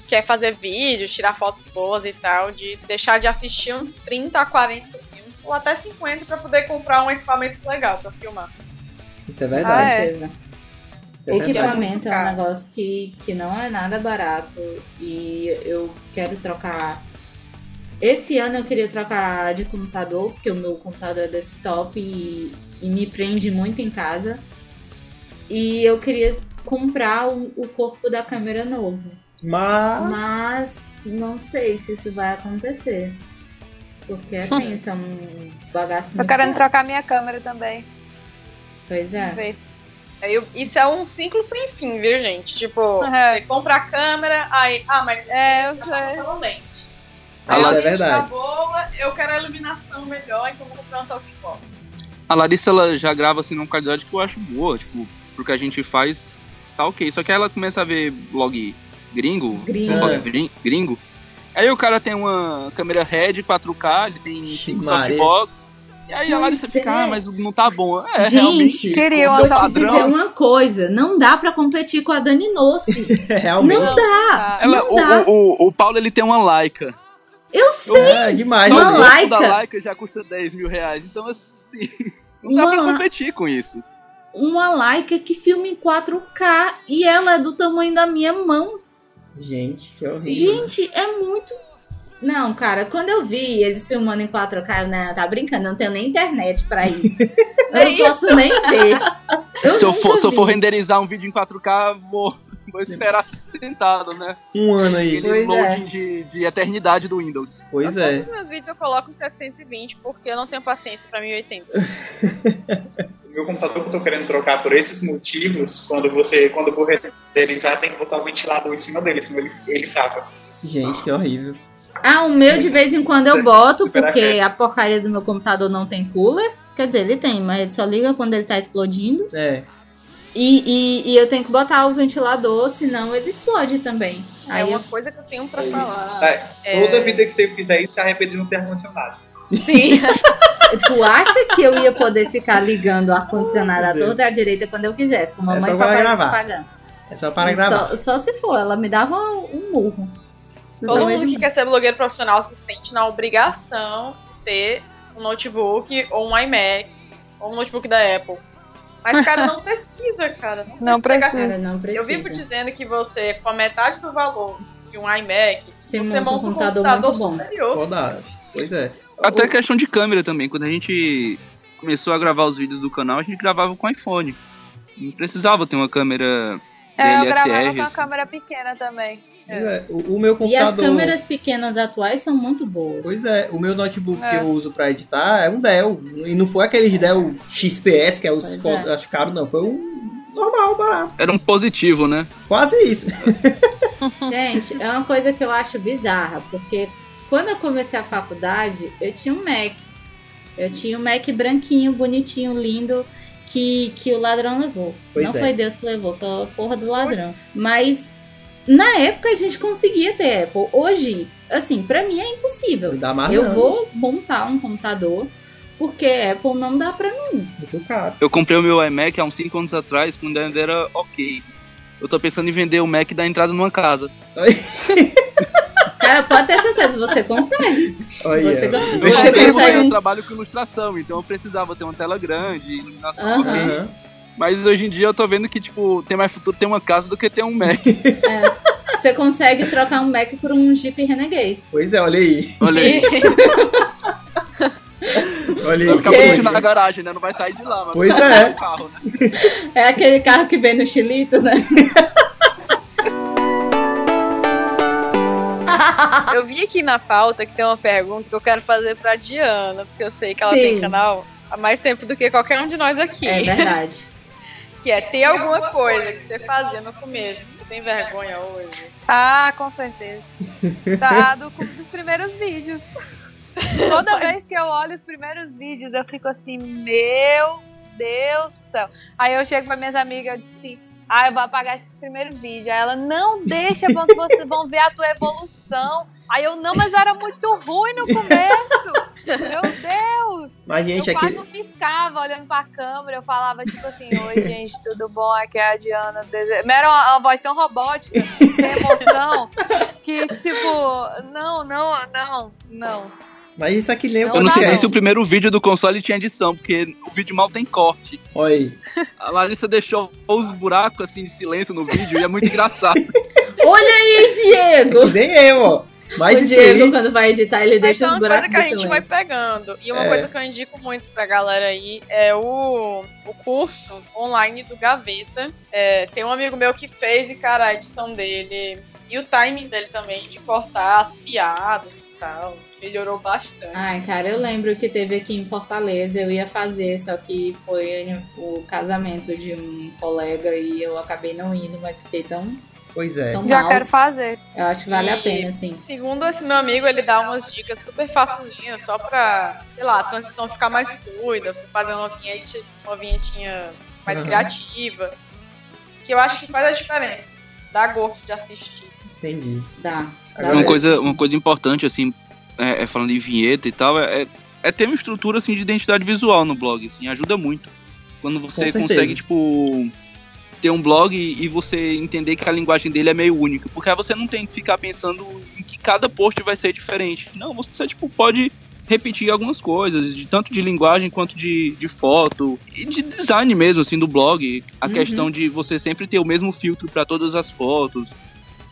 quer fazer vídeos, tirar fotos boas e tal, de deixar de assistir uns 30 a 40 filmes, ou até 50 pra poder comprar um equipamento legal pra filmar. Isso é Ah, verdade. é. certeza. É verdade. Equipamento é um negócio que, que não é nada barato e eu quero trocar. Esse ano eu queria trocar de computador, porque o meu computador é desktop e, e me prende muito em casa. E eu queria comprar o, o corpo da câmera novo. Mas. Mas não sei se isso vai acontecer. Porque é tenso, é um bagaço Tô querendo caro. trocar minha câmera também. Pois Vamos é. ver. Eu- isso é um ciclo sem fim, viu, gente? Tipo, É. você compra a câmera, aí, ah, mas É, eu tá sei. pela lente. Ah, Aí isso a é lente verdade. tá boa, eu quero a iluminação melhor, então vou comprar um softbox. A Larissa, ela já grava, assim, numa qualidade que eu acho boa, tipo, porque a gente faz, tá ok. Só que aí ela começa a ver blog gringo, Gringo. blog grin- gringo. Aí o cara tem uma câmera Red 4K, ele tem Ixi, 5 Maria. softbox. E aí a Mas Larissa fica, é- ah, mas não tá bom. É, Gente, realmente. queria Vou te dizer uma coisa, não dá pra competir com a Dani Nossi. Realmente. Não dá. Ela, não o, dá. o, o, o Paulo, ele tem uma Leica. Eu sei. É demais. Uma né? o Leica. da Leica já custa 10 mil reais. Então, assim, não dá pra Uma- competir com isso. Uma Leica que filma em 4K e ela é do tamanho da minha mão. Gente, que horrível. Gente, é muito. Não, cara, quando eu vi eles filmando em 4K, eu, não, tá brincando, eu não tenho nem internet pra isso. eu É não posso nem ver. Eu se, eu for, se eu for renderizar um vídeo em 4K, vou, vou esperar sentado, né? Um ano aí. Aquele Pois é. loading de, de eternidade do Windows. Pois Todos é. os meus vídeos eu coloco em 720 porque eu não tenho paciência pra 1080. O meu computador que eu tô querendo trocar por esses motivos, quando você, quando eu vou renderizar, tem que botar o ventilador em cima dele, senão ele, ele trava. Gente, que horrível. Ah, o meu de vez em quando eu boto, porque a porcaria do meu computador não tem cooler. Quer dizer, ele tem, mas ele só liga quando ele tá explodindo. É. E, e, e eu tenho que botar o ventilador, senão ele explode também. é Aí uma eu, coisa que eu tenho pra falar. Tá, É. Toda vida que você fizer isso, se arrepende de não ter ar-condicionado. Sim. tu acha que eu ia poder ficar ligando o ar-condicionado à e à direita quando eu quisesse, com É mamãe só e para papai gravar. pagando? É só para gravar. Só, só se for, ela me dava um murro. Todo Não, mundo que quer ser blogueiro profissional se sente na obrigação de ter um notebook ou um iMac ou um notebook da Apple. Mas, cara, não precisa, cara. Não pegar- precisa. Cara, não precisa. Eu vivo dizendo que você, com a metade do valor de um iMac, Você você monta um monta um computador computador, muito bom. superior. Foda. Pois é. Até questão de câmera também. Quando a gente começou a gravar os vídeos do canal, a gente gravava com iPhone. Não precisava ter uma câmera É, eu DLSR. gravava com a assim. câmera pequena também. Pois é. O, o meu E as computador. câmeras pequenas atuais são muito boas. Pois é, o meu notebook É. que eu uso pra editar é um Dell. E não foi aqueles Dell XPS, que é os Pois fotos, é. acho caro, não. Foi um normal, barato. Era um positivo, né? Quase isso. Gente, é uma coisa que eu acho bizarra, porque quando eu comecei a faculdade, eu tinha um Mac. Eu tinha um Mac branquinho, bonitinho, lindo, que, que o ladrão levou. Pois Não é. foi Deus que levou, foi a porra do ladrão. Mas na época a gente conseguia ter Apple. Hoje, assim, pra mim é impossível. Não dá mais eu não. vou montar um computador, porque Apple não dá pra mim. Muito caro. Eu comprei o meu iMac há uns 5 anos atrás, quando ainda era ok. Eu tô pensando em vender o Mac da entrada numa casa. Cara, pode ter certeza, você consegue. Você- Eu, Você comprei consegue eu um- trabalho com ilustração, então eu precisava ter uma tela grande, iluminação Aham. ok. Mas hoje em dia eu tô vendo que, tipo, tem mais futuro ter uma casa do que ter um Mac. Você consegue trocar um Mac por um Jeep Renegade. Pois é, olha aí. Olha aí. Olha Vai aí. bonitinho na garagem, né? Não vai sair de lá, mas Pois é. carro, né? É aquele carro que vem no Chilito, né? Eu vi aqui na pauta que tem uma pergunta que eu quero fazer pra Diana, porque eu sei que ela Sim. tem canal há mais tempo do que qualquer um de nós aqui. É verdade. Que é ter alguma coisa que você fazia no começo, você tem vergonha hoje. Ah, com certeza. Tá, do, dos primeiros vídeos. Toda vez que eu olho os primeiros vídeos, eu fico assim, meu Deus do céu. Aí eu chego pra minhas amigas e disse, ah, eu vou apagar esses primeiros vídeos. Aí ela, não deixa, vocês vão ver a tua evolução. Aí eu, não, mas era muito ruim no começo. Meu Deus! Mas, gente, eu quase não piscava olhando pra câmera. Eu falava, tipo assim, oi, gente, tudo bom? Aqui é a Diana. Dese... Mas Era uma, uma voz tão robótica, sem emoção, que, tipo, não, não, não, não. Mas isso aqui lembra Não Eu não sei nem se o primeiro vídeo do console tinha edição, porque o vídeo mal tem corte. Olha aí. A Larissa deixou os buracos assim de silêncio no vídeo e é muito engraçado. Olha aí, Diego! Nem eu, ó. Mas o Diego, aí. quando vai editar, ele Mas deixa é os uma buracos coisa que a gente vai pegando. E uma É. coisa que eu indico muito pra galera aí é o, o curso online do Gaveta. É, tem um amigo meu que fez e, cara, a edição dele e o timing dele também de cortar as piadas e tal. Melhorou bastante. Ai, cara, eu lembro que teve aqui em Fortaleza, eu ia fazer, só que foi o casamento de um colega e eu acabei não indo, mas fiquei tão, Pois é. tão Já mal. quero fazer. Eu acho que vale a E- pena, assim. Segundo esse meu amigo, ele dá umas dicas super facilzinhas, só pra, sei lá, a transição ficar mais fluida, você fazer uma, vinhete, uma vinhetinha mais Aham. criativa. Que eu acho que faz a diferença. Dá gosto de assistir. Entendi. Dá. Agora- Uma coisa, uma coisa importante, assim, é, é falando de vinheta e tal, é, é- é ter uma estrutura assim, de identidade visual no blog. Assim, ajuda muito. Quando você consegue, tipo, ter um blog e, e você entender que a linguagem dele é meio única. Porque aí você não tem que ficar pensando em que cada post vai ser diferente. Não, você tipo, pode repetir algumas coisas, de, tanto de linguagem quanto de, de foto e de design mesmo, assim, do blog. A Uhum. questão de você sempre ter o mesmo filtro para todas as fotos,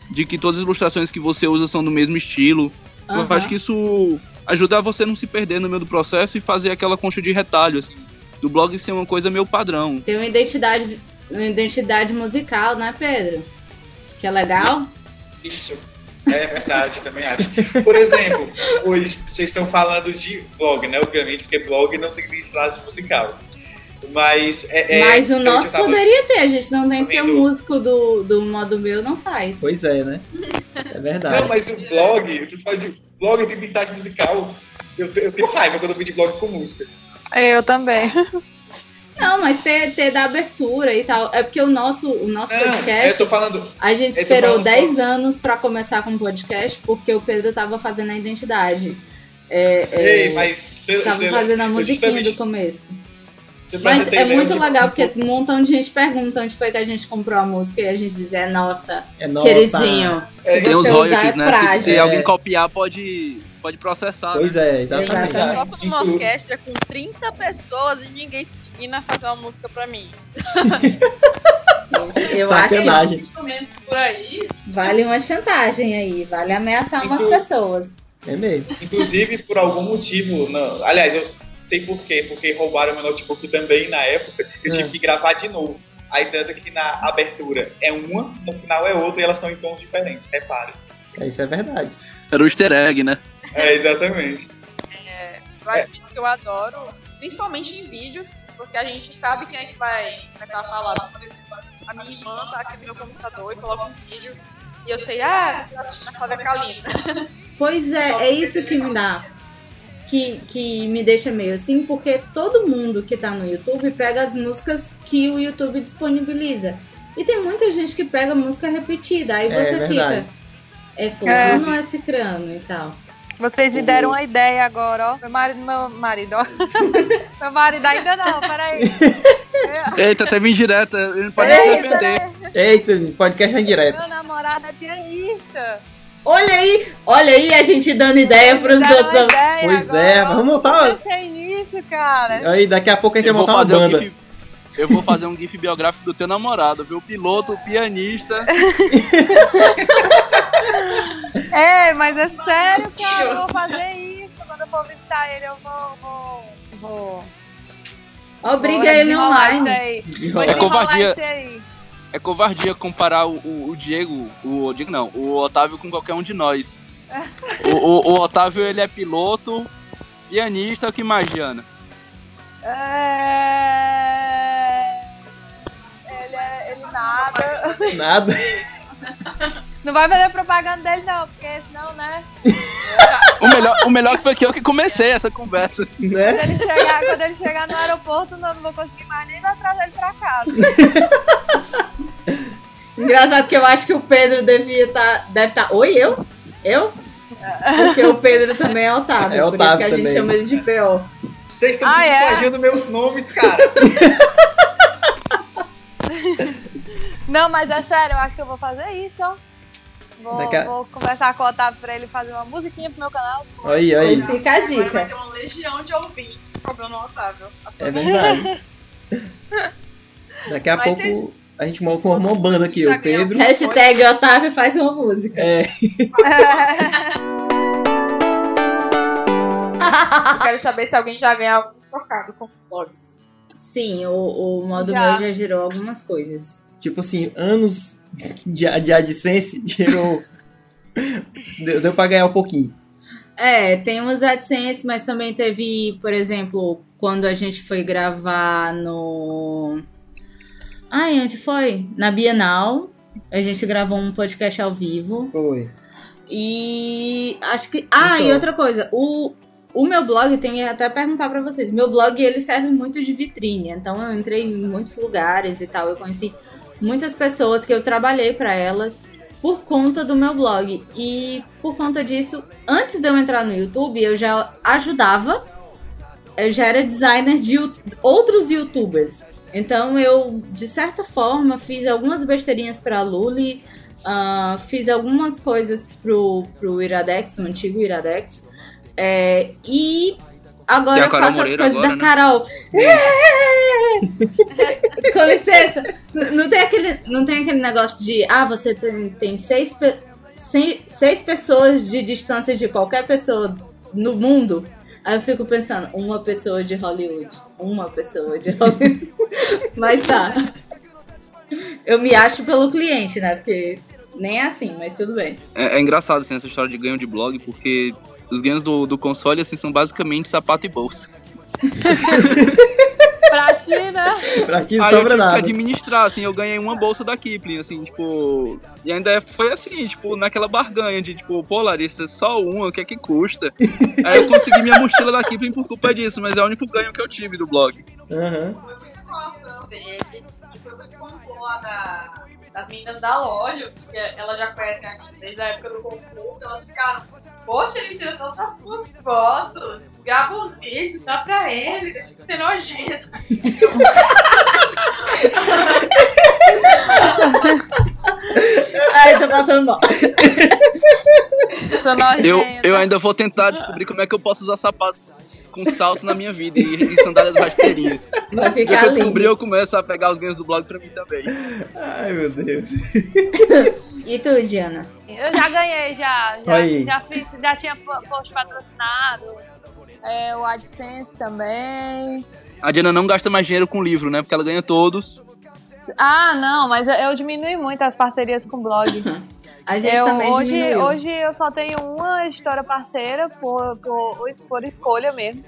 de que todas as ilustrações que você usa são do mesmo estilo. Eu Aham. acho que isso ajuda a você não se perder no meio do processo e fazer aquela concha de retalho, assim, do blog ser uma coisa meio padrão. Tem uma identidade, uma identidade musical, né, Pedro? Que é legal. Isso. É verdade, também acho. Por exemplo, hoje vocês estão falando de blog, né? Obviamente, porque blog não tem identidade musical. Mas é. é- Mas o nosso tava- poderia ter, a gente não tem, porque o músico do, do modo meu não faz. Pois é, né? É verdade. Não, mas o blog, você pode. Blog tem identidade musical. Eu, eu tenho raiva quando eu vejo blog com música. Eu também. Não, mas ter, ter da abertura e tal. É porque o nosso, o nosso Não, eu podcast, tô falando. a gente eu esperou falando- 10 anos pra começar com o podcast, porque o Pedro tava fazendo a identidade. É, é, Ei, mas. Cê, tava cê- fazendo a eu musiquinha justamente- do começo. pra Mas é muito eu- legal, porque um montão de gente pergunta onde foi que a gente comprou a música e a gente diz, é nossa, É nossa. queridinho. É, se Tem os royalties, né? Se, É. alguém copiar, pode, pode processar. Pois né? é, exatamente. Eu toco numa orquestra com 30 pessoas e ninguém se digna a fazer uma música pra mim. Eu Sacanagem. acho Instrumentos por aí. que vale uma chantagem aí, vale ameaçar umas Inclu- pessoas. É mesmo. Inclusive, por algum motivo, não, aliás, eu sei por quê, porque roubaram meu notebook também na época, eu É. tive que gravar de novo. Aí tanto que na abertura é uma, no final é outra e elas estão em tons diferentes, repare. É, isso é verdade. Era o easter egg, né? É, exatamente. Eu admito que eu adoro, principalmente em vídeos, porque a gente sabe quem é que vai começar a falar. Por exemplo, a minha irmã tá aqui no meu computador e coloca um vídeo e eu sei, ah, tá assistindo a Cláudia Kalina. Pois é, é isso que me dá. Que, que me deixa meio assim, porque todo mundo que tá no YouTube pega as músicas que o YouTube disponibiliza. E tem muita gente que pega música repetida, aí É você verdade. fica. É fulano ou é cicrano e tal. Vocês me deram uma ideia agora, ó. Meu marido, meu marido, ó. meu marido ainda não, peraí. Eita, teve indireta, ele não pode se Peraí, defender. peraí. Eita, podcast direto. Meu namorado é pianista. Olha aí, olha aí a gente dando ideia pros Me deram outros. ideia Pois agora, é, ó. vamos montar- Eu pensei nisso, cara. Aí daqui a pouco a gente Eu vai vou montar uma fazer um banda. GIF. Eu vou fazer um GIF biográfico do teu namorado, viu? O piloto, pianista. É, mas é sério, cara. Eu vou fazer isso. Quando eu for visitar ele, eu vou. vou, vou Obriga ele online. É covardia. É covardia comparar o, o- o Diego, o Diego não, o Otávio com qualquer um de nós. O, o- o Otávio, ele é piloto, pianista, o que mais, Diana? É... Ele, é, ele nada. Nada. Não vai fazer propaganda dele, não, porque senão, né? O melhor, o melhor foi que eu que comecei essa conversa. Quando Né? ele chegar, quando ele chegar no aeroporto, não, não vou conseguir mais nem trazer ele pra casa. Engraçado que eu acho que o Pedro devia estar. deve estar. Oi, eu? Eu? Porque o Pedro também é Otávio. É por isso Otávio que a gente também. chama ele de PO. Vocês estão Ah, é? plagiando meus nomes, cara. Não, mas é sério, eu acho que eu vou fazer isso, ó. Vou, Daqui a- vou conversar com o Otávio pra ele fazer uma musiquinha pro meu canal. Aí, aí. Fica a Agora vai dica. ter uma legião de ouvintes cobrando o Otávio. A sua É verdade. Daqui a Mas pouco vocês- a gente formou uma banda aqui, Já o Pedro. Hashtag Otávio faz uma música. É, Eu quero saber se alguém já ganhou algum trocado com blogs. Sim, o, o modo Já. meu já gerou algumas coisas. tipo assim, anos de, de AdSense gerou. deu, deu pra ganhar um pouquinho. É, tem uns AdSense, mas também teve, por exemplo, quando a gente foi gravar no. Ai, onde foi? Na Bienal. A gente gravou um podcast ao vivo. Foi. E acho que. Ah, Isso. e outra coisa, o, o meu blog, tem que até perguntar pra vocês. Meu blog ele serve muito de vitrine, então eu entrei em muitos lugares e tal. Eu conheci muitas pessoas que eu trabalhei pra elas por conta do meu blog. E por conta disso, antes de eu entrar no YouTube, eu já ajudava. Eu já era designer de outros youtubers. Então eu, de certa forma, fiz algumas besteirinhas pra Luli. Ah, fiz algumas coisas pro, pro Iradex, o antigo Iradex. É, e agora eu faço Moreira as coisas agora, da né? Carol. Com licença, não tem, aquele, não tem aquele negócio de ah, você tem, tem seis, seis pessoas de distância de qualquer pessoa no mundo. Aí eu fico pensando, uma pessoa de Hollywood. Uma pessoa de Hollywood. Mas tá. Eu me acho pelo cliente, né? Porque nem é assim, mas tudo bem. É, é engraçado assim, essa história de ganho de blog, porque os ganhos do, do console assim, são basicamente sapato e bolsa. pra ti, né? Pra ti não sobra nada. administrar, assim, eu ganhei uma bolsa da Kipling, assim, tipo. E ainda foi assim, tipo, naquela barganha de, tipo, pô, Larissa, só uma, o que é que custa? Aí eu consegui minha mochila da Kipling por culpa disso, mas é o único ganho que eu tive do blog. Aham. Foi muita informação dele, que foi o que contou lá da, das meninas da loja, porque elas já conhecem aqui desde a época do concurso, elas ficaram, poxa, ele tirou todas as suas fotos, grava os vídeos, dá pra ele, deixa de ser nojento. Ai, tô passando mal. Eu, eu ainda vou tentar descobrir como é que eu posso usar sapatos com salto na minha vida e, e sandálias rasteirinhas. Vai Já que eu descobri, eu começo a pegar os ganhos do blog pra mim também. Ai, meu Deus. E tu, Diana? Eu já ganhei, já. Já, já, fiz, já tinha po- post patrocinado. É, o AdSense também. A Diana não gasta mais dinheiro com livro, né? Porque ela ganha todos. Ah, não, mas eu, diminui muito as parcerias com blog. A gente Eu, também hoje, diminuiu. hoje eu só tenho uma editora parceira por, por, por escolha mesmo.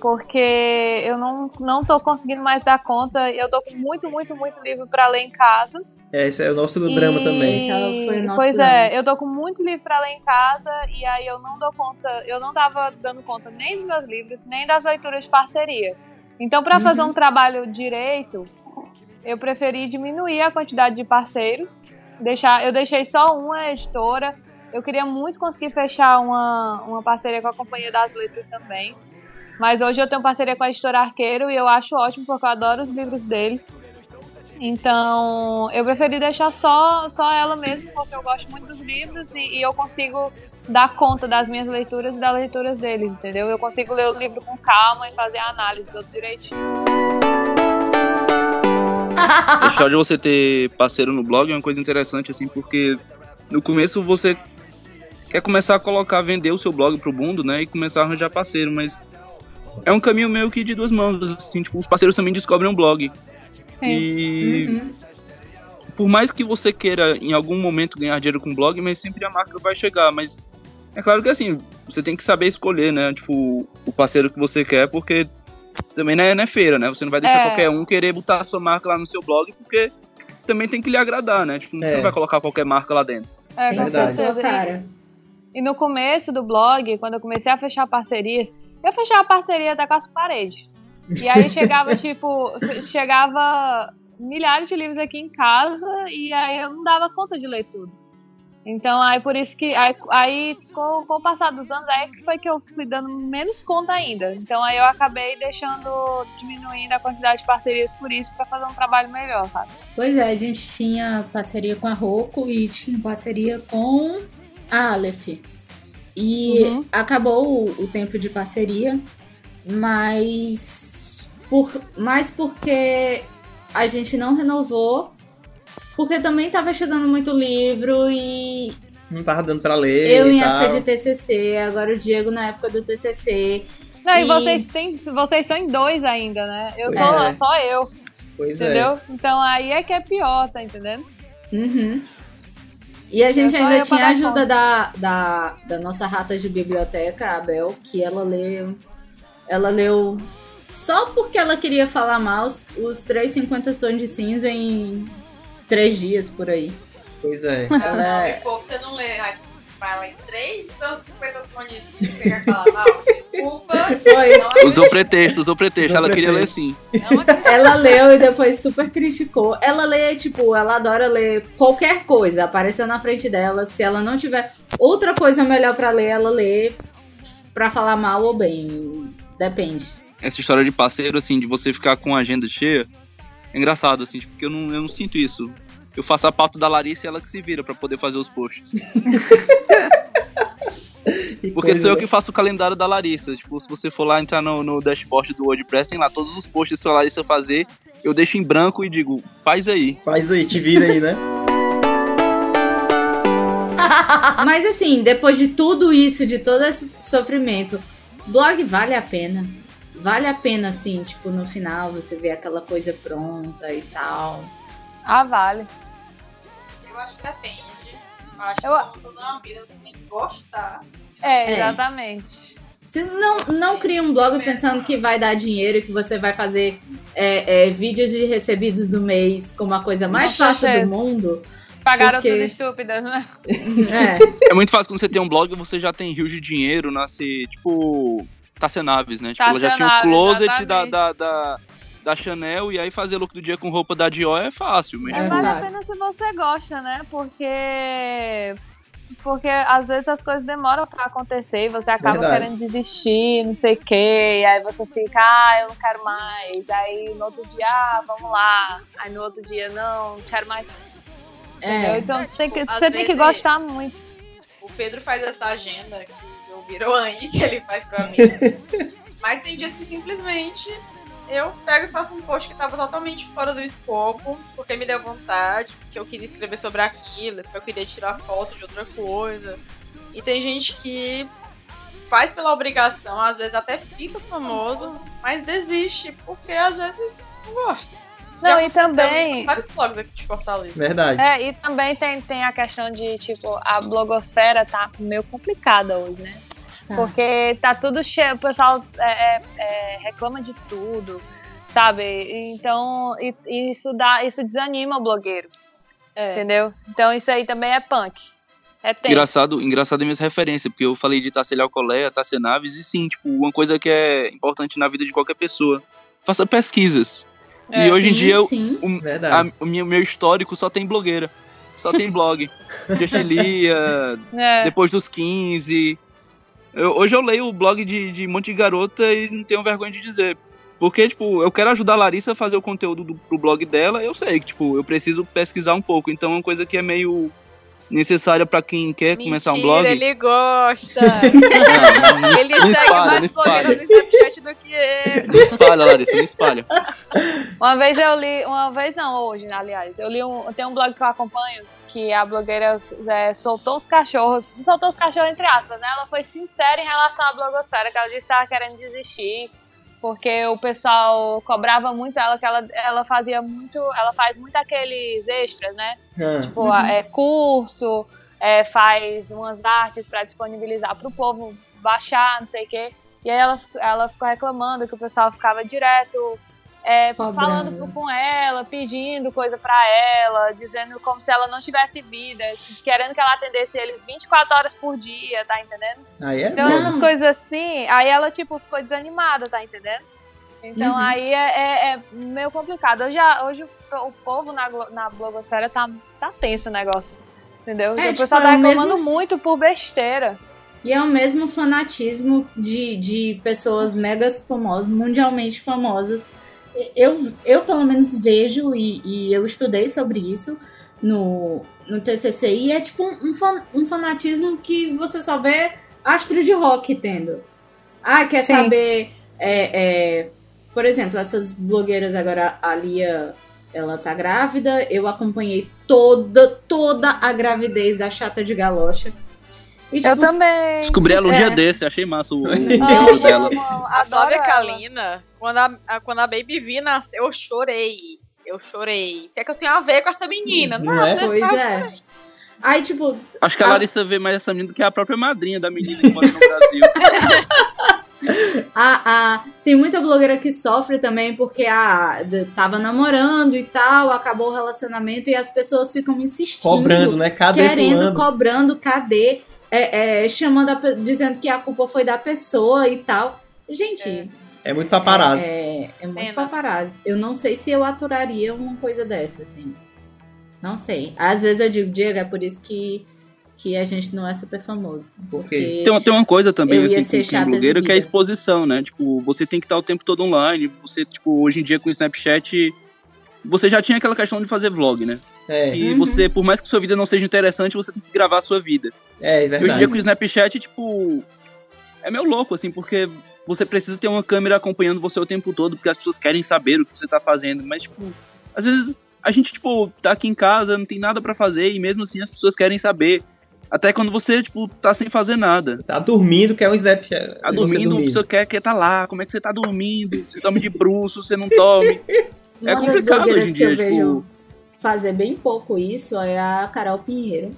Porque eu não, não tô conseguindo mais dar conta. Eu tô com muito, muito, muito livro pra ler em casa. É, esse é o nosso drama E- também. Esse foi o nosso pois drama. é, eu tô com muito livro pra ler em casa e aí eu não dou conta, eu não tava dando conta nem dos meus livros, nem das leituras de parceria. Então, pra fazer Uhum. um trabalho direito, eu preferi diminuir a quantidade de parceiros. Deixar, eu deixei só uma editora. Eu queria muito conseguir fechar uma, uma parceria com a Companhia das Letras também. Mas hoje eu tenho parceria com a editora Arqueiro e eu acho ótimo porque eu adoro os livros deles. Então, eu preferi deixar só, só ela mesmo, porque eu gosto muito dos livros e, e eu consigo dar conta das minhas leituras e das leituras deles, entendeu? Eu consigo ler o livro com calma e fazer a análise tudo direitinho. A história de você ter parceiro no blog é uma coisa interessante, assim, porque no começo você quer começar a colocar, vender o seu blog pro mundo, né? E começar a arranjar parceiro, mas é um caminho meio que de duas mãos, assim, tipo, os parceiros também descobrem um blog. Sim. E Uhum. por mais que você queira em algum momento ganhar dinheiro com blog, mas sempre a marca vai chegar, mas é claro que assim, você tem que saber escolher, né? Tipo, o parceiro que você quer, porque também não é, não é feira, né? Você não vai deixar É. qualquer um querer botar a sua marca lá no seu blog, porque também tem que lhe agradar, né? Tipo, você É. não vai colocar qualquer marca lá dentro. É, com certeza. cara. E no começo do blog, quando eu comecei a fechar parcerias, eu fechava parceria até com as paredes. E aí chegava, tipo, chegava milhares de livros aqui em casa e aí eu não dava conta de ler tudo. Então, aí por isso que. Aí, aí com, com o passar dos anos, aí que foi que eu fui dando menos conta ainda. Então, aí eu acabei deixando, diminuindo a quantidade de parcerias por isso, pra fazer um trabalho melhor, sabe? Pois é, a gente tinha parceria com a Roku e tinha parceria com a Aleph. E Uhum. acabou o, o tempo de parceria, mas por, mais porque a gente não renovou, porque também tava chegando muito livro e Não tava dando pra ler eu e em tal. época de TCC, agora o Diego na época do TCC. Não, e, E- vocês têm. Vocês são em dois ainda, né? Eu sou É. só eu, Pois é. entendeu? Então aí é que é pior, tá entendendo? Uhum. E a gente É ainda eu pra tinha a ajuda da, da, da nossa rata de biblioteca, a Abel, que ela leu. Ela leu só porque ela queria falar mal os, os 350 tons de cinza em três dias por aí. Pois é. Ela Não, é- você não lê, aí fala em 3, então 50 tons de falar mal? Desculpa. Foi. Não é Usou pretexto, usou pretexto. Usou Ela queria ler pretexto. sim. não Ela leu e depois super criticou. Ela lê, tipo, ela adora ler qualquer coisa. Apareceu na frente dela. Se ela não tiver outra coisa melhor pra ler, ela lê pra falar mal ou bem. Depende. Essa história de parceiro, assim, de você ficar com a agenda cheia, é engraçado, assim, porque eu não, eu não sinto isso. Eu faço a pauta da Larissa e ela que se vira pra poder fazer os posts. Que Porque sou eu que faço o calendário da Larissa. Tipo, se você for lá entrar no, no dashboard do WordPress, tem lá todos os posts pra Larissa fazer. Eu deixo em branco e digo, faz aí. Faz aí, te vira aí, né? Mas assim, depois de tudo isso, de todo esse sofrimento, blog vale a pena. Vale a pena, assim, tipo, no final você vê aquela coisa pronta e tal. Ah, vale. Eu acho que depende. Eu acho que Eu- como tudo na vida, você tem que gostar. É, É. exatamente. Você não, não cria um blog pensando que vai dar dinheiro e que você vai fazer é, é, vídeos de recebidos do mês como a coisa mais fácil certeza. do mundo. Pagaram Porque- tudo estúpidas, né? É, É muito fácil quando você tem um blog, você já tem rios de dinheiro, nasce, tipo, Tassia Naves, né? Tipo, ela já tinha um Tassia Naves, closet da, da, da, da Chanel e aí fazer look do dia com roupa da Dior é fácil. Mas, É Mas vale a pena se você gosta, né? Porque. Porque às vezes as coisas demoram pra acontecer e você acaba Verdade. querendo desistir, não sei o quê. E aí você fica, ah, eu não quero mais. Aí no outro dia, ah, vamos lá. Aí no outro dia, não, não quero mais. Entendeu? é. Então É, tem tipo, que- às você tem que gostar muito. O Pedro faz essa agenda que ouviram aí, que ele faz pra mim. Mas tem dias que simplesmente eu pego e faço um post que tava totalmente fora do escopo, porque me deu vontade, porque eu queria escrever sobre aquilo, porque eu queria tirar foto de outra coisa. E tem gente que faz pela obrigação, às vezes até fica famoso, mas desiste, porque às vezes não gosta. Não, Já e também- vários blogs aqui de Fortaleza. Verdade. É, e também tem, tem a questão de, tipo, a blogosfera tá meio complicada hoje, né? Tá. Porque tá tudo cheio, o pessoal é, é, é, reclama de tudo, sabe? Então, e- e isso dá, isso desanima o blogueiro, É. entendeu? Então isso aí também é punk. É tenso. Engraçado, engraçado é minhas referências, porque eu falei de Tassia Alcolea, Tassia Naves, e sim, tipo, uma coisa que é importante na vida de qualquer pessoa. Faça pesquisas. É, e hoje em Sim, dia, eu- sim. o, a- o meu, meu histórico só tem blogueira. Só tem blog. Gestilia, É. depois dos 15. Eu- hoje eu leio o blog de, de um monte de garota e não tenho vergonha de dizer. Porque, tipo, eu quero ajudar a Larissa a fazer o conteúdo do, pro blog dela. Eu sei que, tipo, eu preciso pesquisar um pouco. Então é uma coisa que é meio necessária pra quem quer começar um Mentira, blog. ele gosta. Não, não, ele não segue espalha, não mais espalha. blogueira no Snapchat do que ele. Não espalha, Larissa, não espalha. Uma vez eu li, uma vez não, hoje, né, aliás, eu li um, tem um blog que eu acompanho que a blogueira é, soltou os cachorros, soltou os cachorros entre aspas, né? Ela foi sincera em relação à blogosfera, que ela disse que estava querendo desistir, porque o pessoal cobrava muito ela, que ela, ela fazia muito, ela faz muito aqueles extras, né? Ah, Tipo, a- é, curso, é, faz umas artes para disponibilizar para o povo baixar, não sei o quê. E aí ela, ela ficou reclamando que o pessoal ficava direto é, falando com ela, pedindo coisa pra ela, dizendo como se ela não tivesse vida, querendo que ela atendesse eles 24 horas por dia, tá entendendo? Aí é Então, mesmo. essas coisas assim, aí ela, tipo, ficou desanimada, tá entendendo? Então, Uhum. aí é, é- é meio complicado. Hoje, hoje o, o povo na, na blogosfera tá, tá tenso o negócio, entendeu? É, o tipo, pessoal é tá reclamando mesmo- muito por besteira. E é o mesmo fanatismo de, de pessoas mega famosas, mundialmente famosas. Eu, eu pelo menos vejo e, e eu estudei sobre isso no, no TCC e é tipo um, fan- um fanatismo que você só vê astro de rock tendo. Ah, quer Sim. saber... é, é, por exemplo, essas blogueiras agora, a Lia, ela tá grávida, eu acompanhei toda, toda a gravidez da chata de galocha. E, Eu também. Descobri ela um É. dia desse, achei massa o, o vídeo dela. amo, A adoro ela. Kalina, quando a, a- quando a Baby V nasceu, eu chorei. Eu chorei. O que é que eu tenho a ver com essa menina? Não Nada. é? Pois é. chorei. Aí, tipo, Acho que a Ah. Larissa vê mais essa menina do que a própria madrinha da menina que mora no Brasil. a, a, tem muita blogueira que sofre também porque a, tava namorando e tal, acabou o relacionamento e as pessoas ficam insistindo. Cobrando, né? Cadê querendo, fulano? cobrando, cadê? É, é, chamando a dizendo que a culpa foi da pessoa e tal. Gente, É muito paparazzi. é, é muito paparazzi. Eu não sei se eu aturaria uma coisa dessa, assim. Não sei. Às vezes eu digo, Diego, é por isso que, que a gente não é super famoso. Porque Tem, uma- tem uma coisa também, assim, ser com, com chata blogueiro, que é a exposição, né? Tipo, você tem que estar o tempo todo online. Você, tipo, hoje em dia com o Snapchat, você já tinha aquela questão de fazer vlog, né? É, E Uhum. você, por mais que sua vida não seja interessante, você tem que gravar a sua vida. é, é E hoje em verdade. dia com o Snapchat, tipo, é meio louco, assim, porque você precisa ter uma câmera acompanhando você o tempo todo, porque as pessoas querem saber o que você tá fazendo. Mas, tipo, às vezes a gente, tipo, tá aqui em casa, não tem nada pra fazer, e mesmo assim as pessoas querem saber. Até quando você, tipo, tá sem fazer nada. Tá dormindo, quer um Snapchat. Tá você dormindo, a pessoa quer, quer tá lá, como é que você tá dormindo? Você toma de bruxo, você não tome. uma é complicado hoje em que dia, vejo tipo- fazer bem pouco isso é a Carol Pinheiro.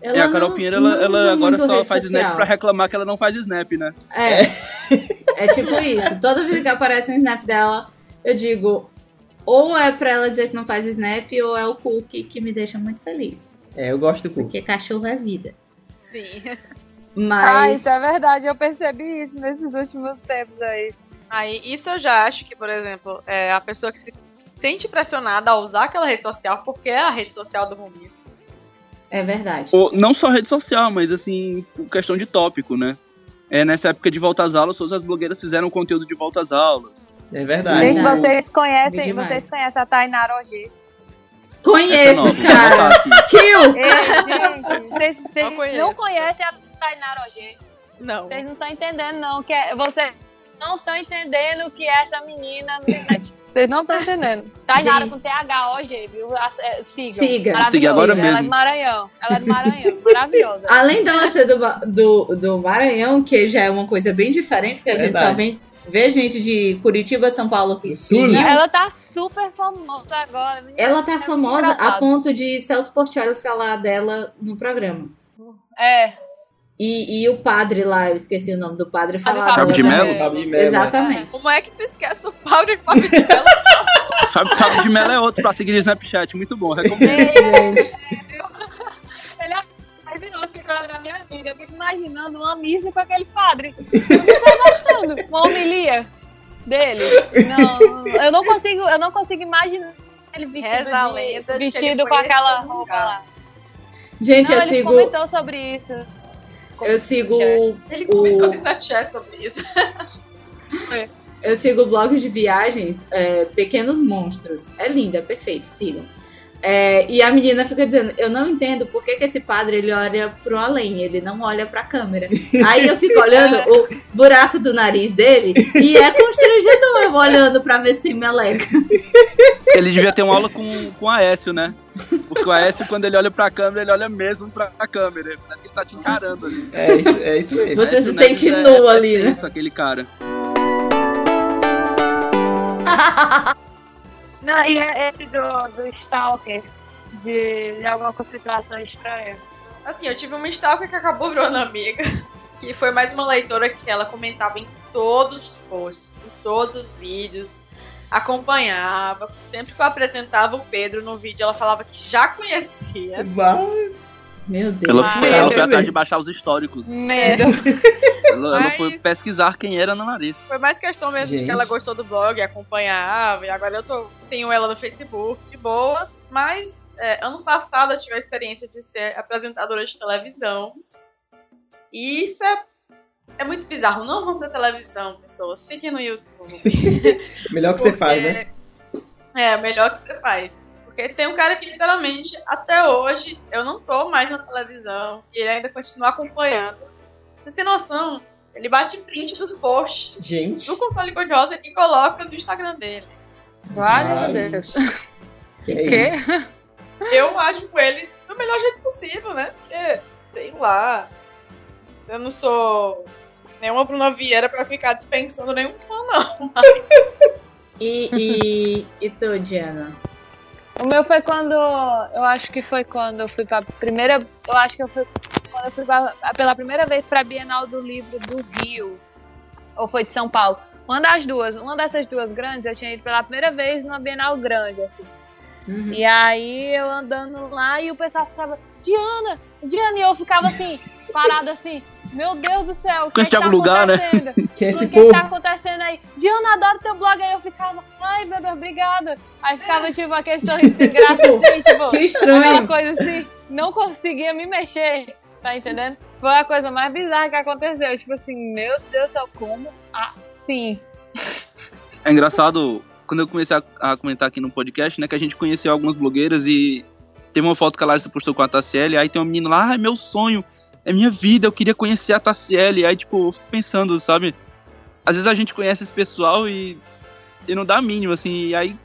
é, a Carol não- Pinheiro, não ela, ela agora só faz social. snap pra reclamar que ela não faz snap, né? É. É tipo isso. Toda vez que aparece um snap dela, eu digo, ou é pra ela dizer que não faz snap, ou é o cookie que me deixa muito feliz. É, eu gosto do cu. Porque cachorro é vida. Sim. Ah, Mas. isso é verdade. Eu percebi isso nesses últimos tempos aí. Aí, isso eu já acho que, por exemplo, é a pessoa que se sente pressionada a usar aquela rede social porque é a rede social do momento. É verdade. Ou, não só rede social, mas assim, questão de tópico, né? É, nessa época de volta às aulas, todas as blogueiras fizeram conteúdo de volta às aulas. É verdade. Gente, vocês conhecem, vocês conhecem a Tainara. Essa Conheço, não, vou cara. Kill! Ei, gente, vocês, Não conhecem a Tainara Ogê. Não. Vocês não estão entendendo, não. Que é, vocês não estão entendendo o que é essa menina no internet. Vocês não estão entendendo. Tainara Gente. com TH-OG, viu? É. Siga. Maravilhosa. Siga agora Ela é mesmo. do Maranhão. Ela é do Maranhão. Maravilhosa. Além dela ser do, do, do Maranhão, que já é uma coisa bem diferente, porque a gente Verdade. só vem, vê gente de Curitiba, São Paulo e Do sul, Rio. né? Ela tá super famosa agora. menina. Ela tá É famosa a ponto de Celso Portiolli falar dela no programa. É. E, e o padre lá, eu esqueci o nome do padre, Padre falava Fábio de? Fábio de Mello, né? Exatamente. Como é que tu esquece do Fábio e Fábio de Mello? Fábio, Fábio de Mello é outro pra seguir no Snapchat, muito bom, recomendo. Gente, Ele é mais virou que na minha vida. Eu fico imaginando uma missa com aquele padre. Eu imaginando. Uma homilia dele. Não, eu não consigo, eu não consigo imaginar ele vestido, de- vestido ele com aquela roupa lá. gente Não, eu ele sigo. comentou sobre isso. Eu sigo. Ele O- comentou no Snapchat sobre isso. Eu sigo o blog de viagens é, Pequenos Monstros. É lindo, é perfeito, sigam. É, e a menina fica dizendo, eu não entendo por que, que esse padre ele olha pro além, ele não olha pra câmera. Aí eu fico olhando o buraco do nariz dele e é constrangedor eu olhando pra ver se tem meleca. Ele devia ter uma aula com, com o Aécio, né? Porque o Aécio, quando ele olha pra câmera, ele olha mesmo pra câmera. Parece que ele tá te encarando ali. É isso, é isso mesmo. Você Aécio se sente é- nu é ali, né? tenso, aquele cara. Não, e é esse do, do Stalker, de, de alguma situação estranha. Assim, eu tive uma stalker que acabou virando amiga. Que foi mais uma leitora que ela comentava em todos os posts, em todos os vídeos. acompanhava. Sempre que eu apresentava o Pedro no vídeo, ela falava que já conhecia. Vai. Meu Deus. Ela, foi- ela foi atrás de baixar os históricos. Medo. Ela, ela Mas- foi pesquisar quem era Ana Nariz. Foi mais questão mesmo de Gente. que ela gostou do blog, acompanhava, e agora eu tô, tenho ela no Facebook, de boas. Mas é, ano passado eu tive a experiência de ser apresentadora de televisão. E isso é, é muito bizarro. Não vão pra televisão, pessoas. Fiquem no YouTube. Melhor que você faz, né? É, melhor que você faz. Porque tem um cara que literalmente, até hoje, eu não tô mais na televisão e ele ainda continua acompanhando. Vocês têm noção? Ele bate print dos posts Gente. do console cor-de-rosa e coloca no Instagram dele. Vale, meu Deus. Que é Quê? isso? Eu ajo com ele do melhor jeito possível, né? Porque, sei lá, eu não sou nenhuma Bruna Vieira pra ficar dispensando nenhum fã, não. E, e, e tu, Diana? O meu foi quando. Eu acho que foi quando eu fui pra primeira. Eu acho que eu fui. Quando eu fui pra- pela primeira vez pra Bienal do Livro do Rio. Ou foi de São Paulo. Uma das duas. Uma dessas duas grandes, eu tinha ido pela primeira vez numa Bienal grande, assim. Uhum. E aí eu andando lá e o pessoal ficava, Diana, Diana, e eu ficava assim, parada assim, meu Deus do céu, o que, que de tá lugar, né? acontecendo? Que é esse o que, que povo? tá acontecendo aí? Diana, adoro teu blog. Aí eu ficava, ai meu Deus, obrigada. Aí ficava tipo aquele sorriso sem graça assim, tipo, Que aquela estranho. coisa assim, não conseguia me mexer, tá entendendo? Foi a coisa mais bizarra que aconteceu. Tipo assim, meu Deus do céu, como assim? É engraçado, quando eu comecei a, a comentar aqui no podcast, né, que a gente conheceu algumas blogueiras e teve uma foto que a Larissa postou com a Tassiele, aí tem um menino lá, ah, é meu sonho, é minha vida, eu queria conhecer a Tassiele, aí tipo, eu fico pensando, sabe, às vezes a gente conhece esse pessoal e, e não dá mínimo, assim, e aí o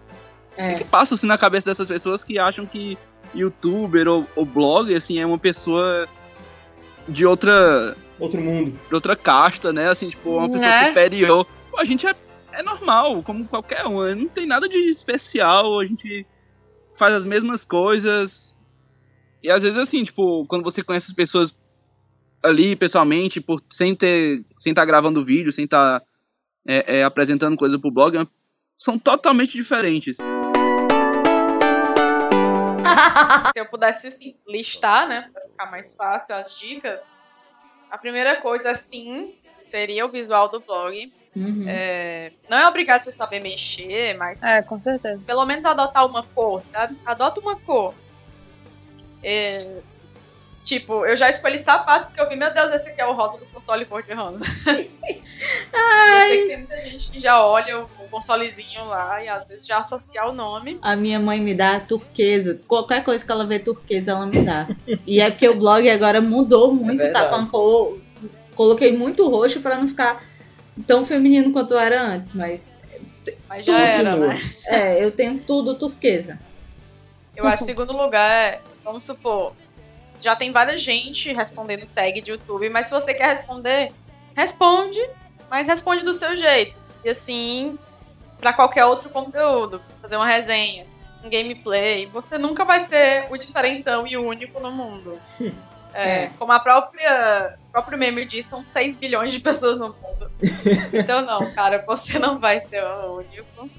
É. que, que passa assim na cabeça dessas pessoas que acham que youtuber ou, ou blogger, assim, é uma pessoa de outra Outro mundo. de outra casta, né? Assim, tipo, uma pessoa Né? superior. Pô, a gente é, é normal, como qualquer um. Não tem nada de especial, a gente faz as mesmas coisas. E às vezes, assim, tipo, quando você conhece as pessoas ali pessoalmente, por, sem ter. sem estar gravando vídeo, sem estar é, é, apresentando coisa pro blog, é são totalmente diferentes. Se eu pudesse assim, listar, né, pra ficar mais fácil as dicas, a primeira coisa, sim, seria o visual do blog. Uhum. É, não é obrigado você saber mexer, mas É, com certeza. pelo menos adotar uma cor, sabe? Adota uma cor. É, tipo, eu já escolhi sapato porque eu vi, meu Deus, esse aqui é o rosa do console cor-de-rosa. Eu sei que tem muita gente que já olha o, o consolezinho lá e às vezes já associa o nome. A minha mãe me dá turquesa. Qualquer coisa que ela vê turquesa, ela me dá. E é porque o blog agora mudou muito, É tá com cor. Coloquei muito roxo pra não ficar tão feminino quanto era antes, mas Mas já era, né? é, eu tenho tudo turquesa. Eu acho que segundo lugar é, vamos supor, já tem várias gente respondendo tag de YouTube, mas se você quer responder, responde, mas responde do seu jeito. E assim, pra qualquer outro conteúdo, fazer uma resenha, um gameplay, você nunca vai ser o diferentão e o único no mundo. É, É. Como a própria o próprio meme diz, são 6 bilhões de pessoas no mundo. Então não, cara, você não vai ser o único.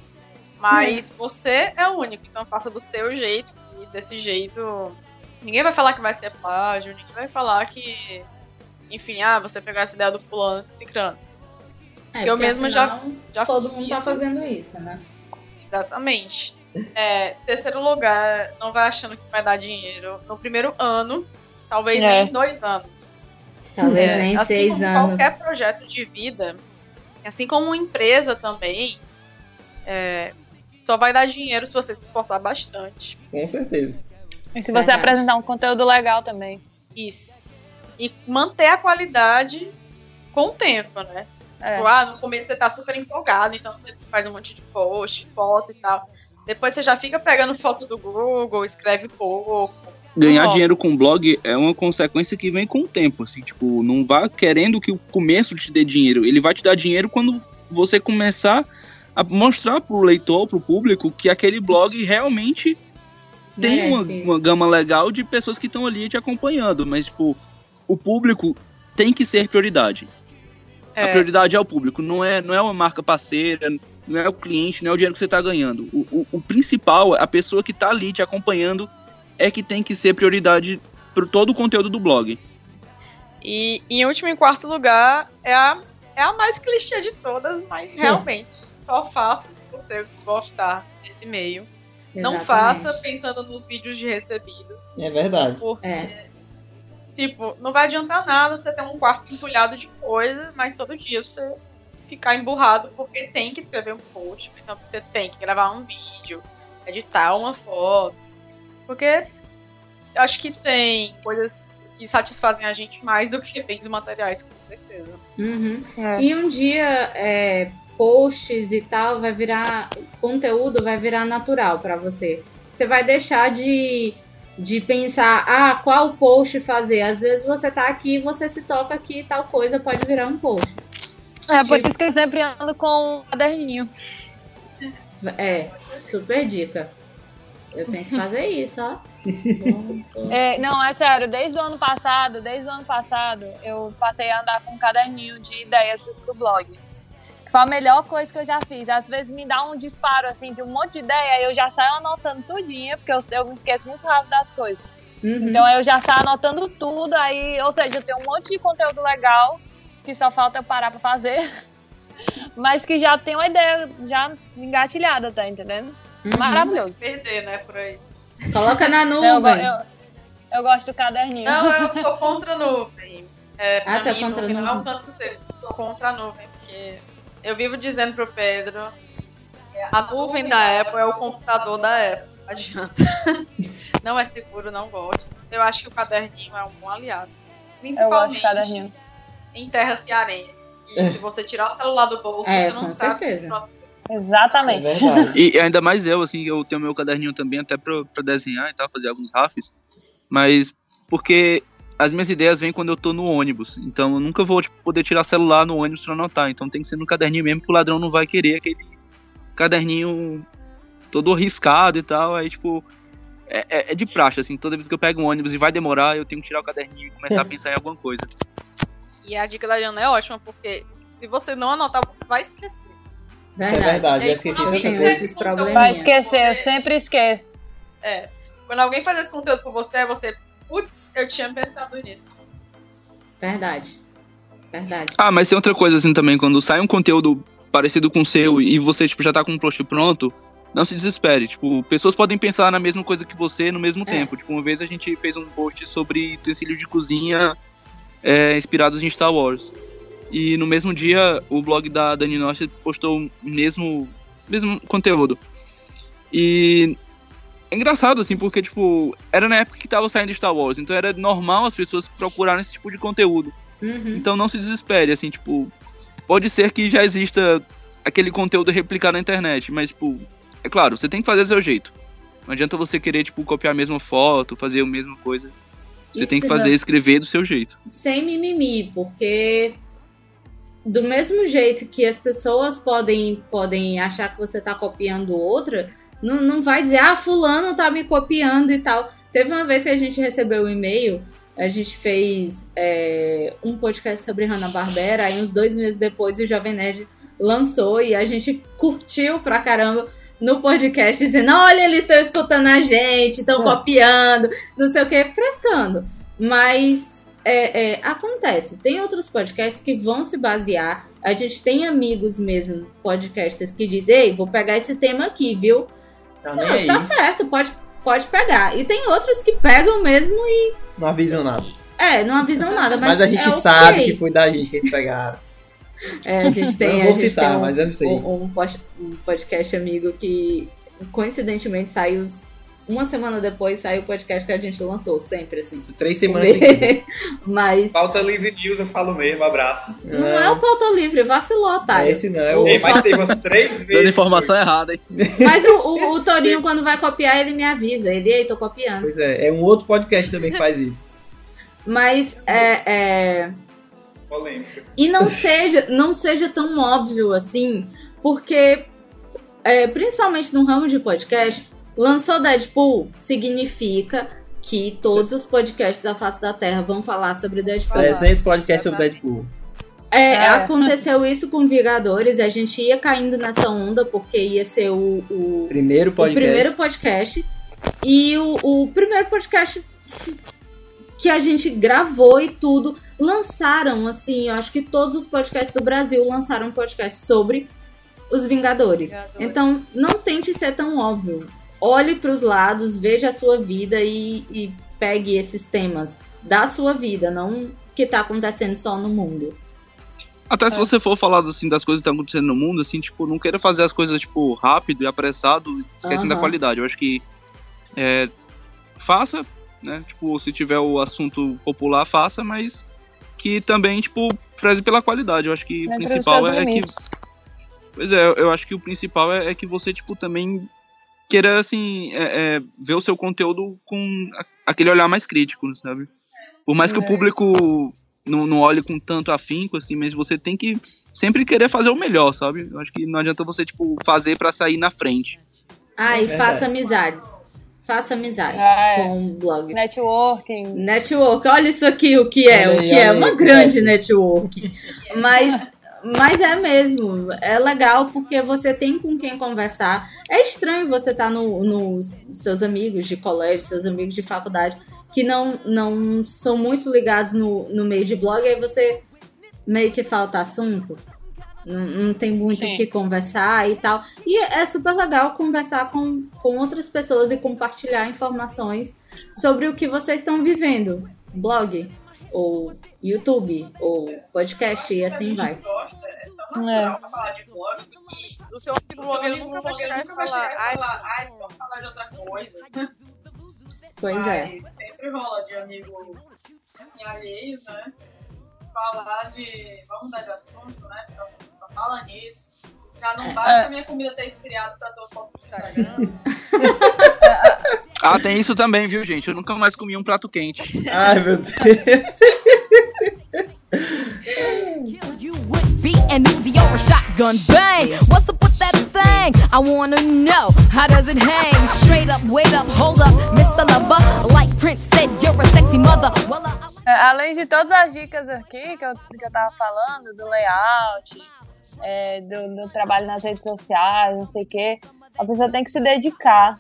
Mas você é o único, então faça do seu jeito, e desse jeito. Ninguém vai falar que vai ser plágio, ninguém vai falar que. Enfim, ah, você pegou essa ideia do fulano do cicrano. É, Eu mesma já- Já Todo fiz mundo tá isso. fazendo isso, né? Exatamente. É, terceiro lugar, não vai achando que vai dar dinheiro no primeiro ano, talvez É. nem em dois anos. Talvez É, nem assim seis como anos. qualquer projeto de vida, assim como uma empresa também, é, só vai dar dinheiro se você se esforçar bastante. Com certeza. E se você Verdade. apresentar um conteúdo legal também. Isso. E manter a qualidade com o tempo, né? É. Tipo, ah, no começo você tá super empolgado, então você faz um monte de post, foto e tal. Depois você já fica pegando foto do Google, escreve pouco. Ganhar dinheiro com blog é uma consequência que vem com o tempo, assim, tipo, não vá querendo que o começo te dê dinheiro. Ele vai te dar dinheiro quando você começar a mostrar pro leitor, pro público, que aquele blog realmente tem uma, uma gama legal de pessoas que estão ali te acompanhando, mas, tipo, o público tem que ser prioridade. A É. prioridade é o público, não é, não é uma marca parceira, não é o cliente, não é o dinheiro que você tá ganhando. O, o, o principal, a pessoa que tá ali te acompanhando, é que tem que ser prioridade para todo o conteúdo do blog. E em último e quarto lugar é a, é a mais clichê de todas, mas realmente só faça se você gostar desse meio. Não faça pensando nos vídeos de recebidos. É verdade. Porque, É. tipo, não vai adiantar nada você ter um quarto entulhado de coisa, mas todo dia você ficar emburrado porque tem que escrever um post, então você tem que gravar um vídeo, editar uma foto. Porque acho que tem coisas que satisfazem a gente mais do que bens materiais, com certeza. Uhum. É. E um dia, é, posts e tal vai virar. Conteúdo vai virar natural pra você. Você vai deixar de, de pensar, ah, qual post fazer. Às vezes você tá aqui, você se toca aqui e tal coisa pode virar um post. É por Tipo- isso que eu sempre ando com um caderninho. É, super dica. Eu tenho que fazer isso, ó. É, não, é sério, desde o ano passado, desde o ano passado, eu passei a andar com um caderninho de ideias pro blog. Foi a melhor coisa que eu já fiz. Às vezes me dá um disparo assim de um monte de ideia, eu já saio anotando tudinho, porque eu, eu me esqueço muito rápido das coisas. Uhum. Então eu já saio anotando tudo, aí, ou seja, eu tenho um monte de conteúdo legal que só falta eu parar pra fazer. Mas que já tem uma ideia já engatilhada, tá entendendo? Uhum. Maravilhoso. Perder, né, por aí. Coloca na Eu, nuvem. eu, eu gosto do caderninho. Não, eu sou contra a nuvem. É, Ah, tá mim, contra a nuvem não é um nuvem. tanto seu. Sou contra a nuvem, porque eu vivo dizendo pro Pedro a nuvem da Apple é o computador da Apple. Não adianta. Não é seguro, não gosto. Eu acho que o caderninho é um bom aliado. Eu gosto Principalmente em terras cearenses. Que se você tirar o celular do bolso, É, você não com sabe certeza. se o próximo É Exatamente. verdade. E ainda mais eu, assim, eu tenho meu caderninho também até pra, pra desenhar e tal, fazer alguns rafes. Mas porque as minhas ideias vêm quando eu tô no ônibus. Então eu nunca vou tipo, poder tirar celular no ônibus pra anotar. Então tem que ser no caderninho mesmo, que o ladrão não vai querer aquele caderninho todo riscado e tal. Aí, tipo, é, é- é de praxe, assim. Toda vez que eu pego um ônibus e vai demorar, eu tenho que tirar o caderninho e começar a pensar em alguma coisa. E a dica da Jana é ótima, porque se você não anotar, você vai esquecer. Isso é verdade. E Já aí, esqueci tanta coisa. esses probleminhas. Vai esquecer, eu sempre esqueço. É. Quando alguém faz esse conteúdo por você, você. Putz, eu tinha pensado nisso. Verdade. Verdade. Ah, mas tem outra coisa assim também, quando sai um conteúdo parecido com o seu e você tipo, já tá com um post pronto, não se desespere. Tipo, pessoas podem pensar na mesma coisa que você no mesmo É. tempo. Tipo, uma vez a gente fez um post sobre utensílios de cozinha é, inspirados em Star Wars. E no mesmo dia, o blog da Dani Noche postou o mesmo, mesmo conteúdo. E é engraçado, assim, porque, tipo, era na época que tava saindo Star Wars, então era normal as pessoas procurarem esse tipo de conteúdo. Uhum. Então não se desespere, assim, tipo, pode ser que já exista aquele conteúdo replicado na internet, mas, tipo, é claro, você tem que fazer do seu jeito. Não adianta você querer, tipo, copiar a mesma foto, fazer a mesma coisa. Você Isso tem que não- fazer, escrever do seu jeito. sem mimimi, porque do mesmo jeito que as pessoas podem, podem achar que você tá copiando outra, não, não vai dizer, ah, fulano tá me copiando e tal. Teve uma vez que a gente recebeu um e-mail, a gente fez é, um podcast sobre Hanna-Barbera, aí uns dois meses depois o Jovem Nerd lançou e a gente curtiu pra caramba no podcast, dizendo, olha, eles estão escutando a gente, estão É. copiando, não sei o que, frescando. Mas é, é, acontece. Tem outros podcasts que vão se basear. A gente tem amigos mesmo, podcasters, que dizem, ei, vou pegar esse tema aqui, viu? Tá nem aí. tá certo, pode, pode pegar. E tem outros que pegam mesmo e, Não avisam nada. é, não avisam nada. Mas, Mas, a gente é sabe ok. que foi da gente que eles pegaram. É, a gente tem, Não vou citar, um, mas eu sei. um, um um podcast amigo que, coincidentemente, saiu os- uma semana depois, saiu o podcast que a gente lançou, sempre assim. Isso, três semanas seguidas. mas Falta livre news, eu falo mesmo, abraço. não é o pauta livre, vacilou, tá? Esse não, é o. Ei, mas teve umas três vezes. Dando informação errada, hein? Mas o, o, o Torinho, quando vai copiar, ele me avisa. Ele, ei, tô copiando. Pois é, é um outro podcast também que faz isso. Mas é, é, Polêmica. E não seja, não seja tão óbvio assim, porque, é, principalmente no ramo de podcast, lançou Deadpool significa que todos os podcasts da face da Terra vão falar sobre Deadpool. 300 podcasts sobre Deadpool. É, É. aconteceu isso com Vingadores, a gente ia caindo nessa onda porque ia ser o, o, Primeiro o podcast. primeiro podcast. E o, o primeiro podcast que a gente gravou e tudo, lançaram, assim, eu acho que todos os podcasts do Brasil lançaram podcast sobre os Vingadores. Vingadores. Então, não tente ser tão óbvio. Olhe para os lados, veja a sua vida e, e pegue esses temas da sua vida, não que tá acontecendo só no mundo. Até se você for falar assim das coisas que estão acontecendo no mundo, assim, tipo, não queira fazer as coisas tipo rápido e apressado, esquecendo da Aham. qualidade. Eu acho que é, faça, né? Tipo, se tiver o assunto popular, faça, mas que também, tipo, preze pela qualidade. Eu acho que o Dentro dos principal seus é que. Pois é, eu acho que o principal é, é que você, tipo, também queira, assim, é, é, ver o seu conteúdo com aquele olhar mais crítico, sabe? Por mais que o É. público não, não olhe com tanto afinco, assim, mas você tem que sempre querer fazer o melhor, sabe? Eu acho que não adianta você, tipo, fazer pra sair na frente. Ah, e É faça verdade. amizades. Faça amizades É. com blogs. Networking. Network, olha isso aqui, o que é, Olha o aí, que é, olha uma aí, grande conversas. network. Mas, mas é mesmo, é legal porque você tem com quem conversar. É estranho você estar no, nos seus amigos de colégio, seus amigos de faculdade, que não, não são muito ligados no, no meio de blog, aí você meio que falta assunto. Não, não tem muito o que conversar e tal. E é super legal conversar com, com outras pessoas e compartilhar informações sobre o que vocês estão vivendo. Blog, ou YouTube, ou podcast e assim vai. Gosta, é tão natural pra falar de blog que O seu amigo blogueiro nunca vai chegar e nunca vai falar. chegar Ai, ai, vamos falar de outra coisa. Pois é. Sempre rola de amigo em alheio, né? Falar de. Vamos mudar de assunto, né? Só, só fala nisso. Já não basta a minha comida ter esfriado pra tua foto do Instagram. Ah, tem isso também, viu, gente? Eu nunca mais comi um prato quente. Ai, meu Deus. Kill you with beat and Uzi or a shotgun bang. What's up with that thing? I wanna know how does it hang? Straight up, wait up, hold up, Mr. Lover. Like Prince said, you're a sexy mother. Well, I- Além de todas as dicas aqui que eu, que eu tava falando, do layout, é, do, do trabalho nas redes sociais, não sei o quê, a pessoa tem que se dedicar.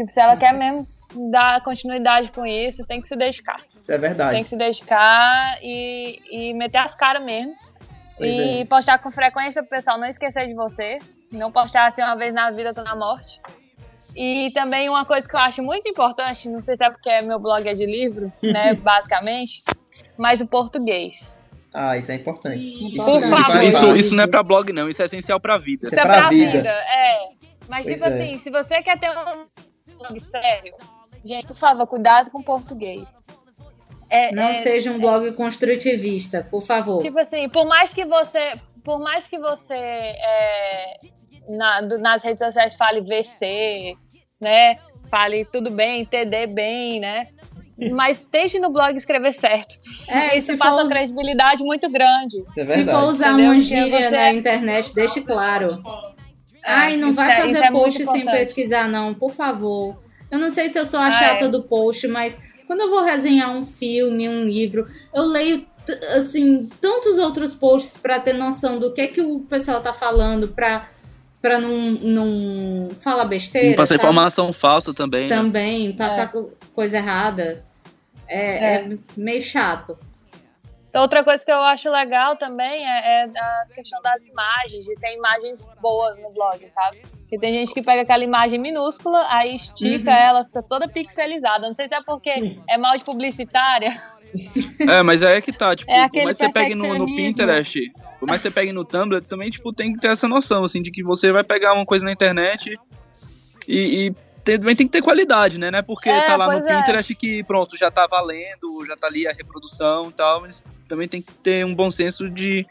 Tipo, se ela quer mesmo dar continuidade com isso, tem que se dedicar. Isso é verdade. Tem que se dedicar e, e meter as caras mesmo. Pois e é. postar com frequência pro pessoal não esquecer de você. Não postar assim uma vez na vida, tô na morte. E também uma coisa que eu acho muito importante, não sei se é porque meu blog é de livro, né, basicamente, mas o português. Ah, isso é importante. Isso, Por isso favor. Isso, não é pra blog, não. Isso é essencial pra vida. Isso Isso é é pra pra vida. vida, é. Mas, Pois tipo é. assim, se você quer ter um blog sério, gente, por favor, cuidado com o português. É, Não é- seja um blog construtivista, por favor. Tipo assim, por mais que você, por mais que você é, na- do- nas redes sociais fale VC, né? Fale tudo bem, TD bem, né? Mas tente no blog escrever certo. É, Isso passa for, uma credibilidade muito grande. É se for usar Entendeu? uma gíria você- na internet, deixe claro. Ai, não isso vai é- fazer isso é post sem importante. pesquisar, não, por favor. Eu não sei se eu sou a Ah, chata é. do post, mas quando eu vou resenhar um filme, um livro, eu leio assim tantos outros posts pra ter noção do que é que o pessoal tá falando, pra, pra não, não falar besteira. Não passar sabe? informação falsa também, né? Também, passar co- coisa errada. É, é meio chato. Outra coisa que eu acho legal também é, é a questão das imagens, de ter imagens boas no blog, sabe? Porque tem gente que pega aquela imagem minúscula, aí estica Uhum. ela, fica toda pixelizada. Não sei se é porque é mal de publicitária. É, mas aí é que tá, tipo, É por mais que você pegue no, no. Pinterest, por mais que você pegue no Tumblr, também, tipo, tem que ter essa noção, assim, de que você vai pegar uma coisa na internet e, e também tem que ter qualidade, né? Não é porque É, tá lá no pois é. Pinterest que, pronto, já tá valendo, já tá ali a reprodução e tal, mas também tem que ter um bom senso de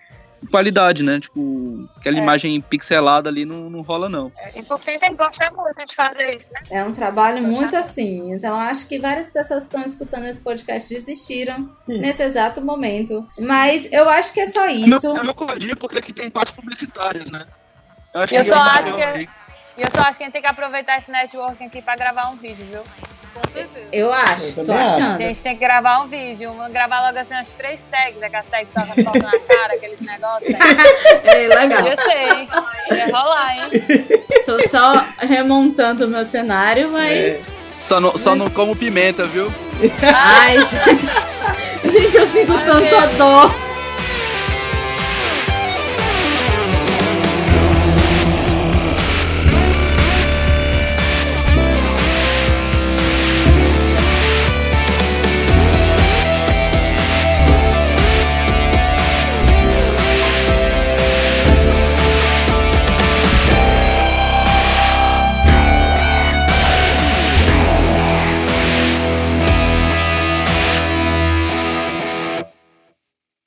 qualidade, né? Tipo, aquela É. imagem pixelada ali não, não rola, não. E por fim tem que gostar muito de fazer isso, né? É um trabalho muito assim. Então, acho que várias pessoas que estão escutando esse podcast desistiram nesse exato momento. Mas eu acho que é só isso. É uma covardia porque aqui tem partes publicitárias, né? Eu acho Eu que só é acho que- E eu só acho que a gente tem que aproveitar esse networking aqui pra gravar um vídeo, viu? Com certeza. Eu acho, Eu tô acho. A achando. gente tem que gravar um vídeo, uma- gravar logo assim umas três tags, aquelas tags que tocam fogo na cara, aqueles negócios. É legal. Eu sei, ia rolar, hein? Tô só remontando o meu cenário, mas. Só não, só não como pimenta, viu? Ai, gente. Gente, eu sinto Ai, tanta meu. dó.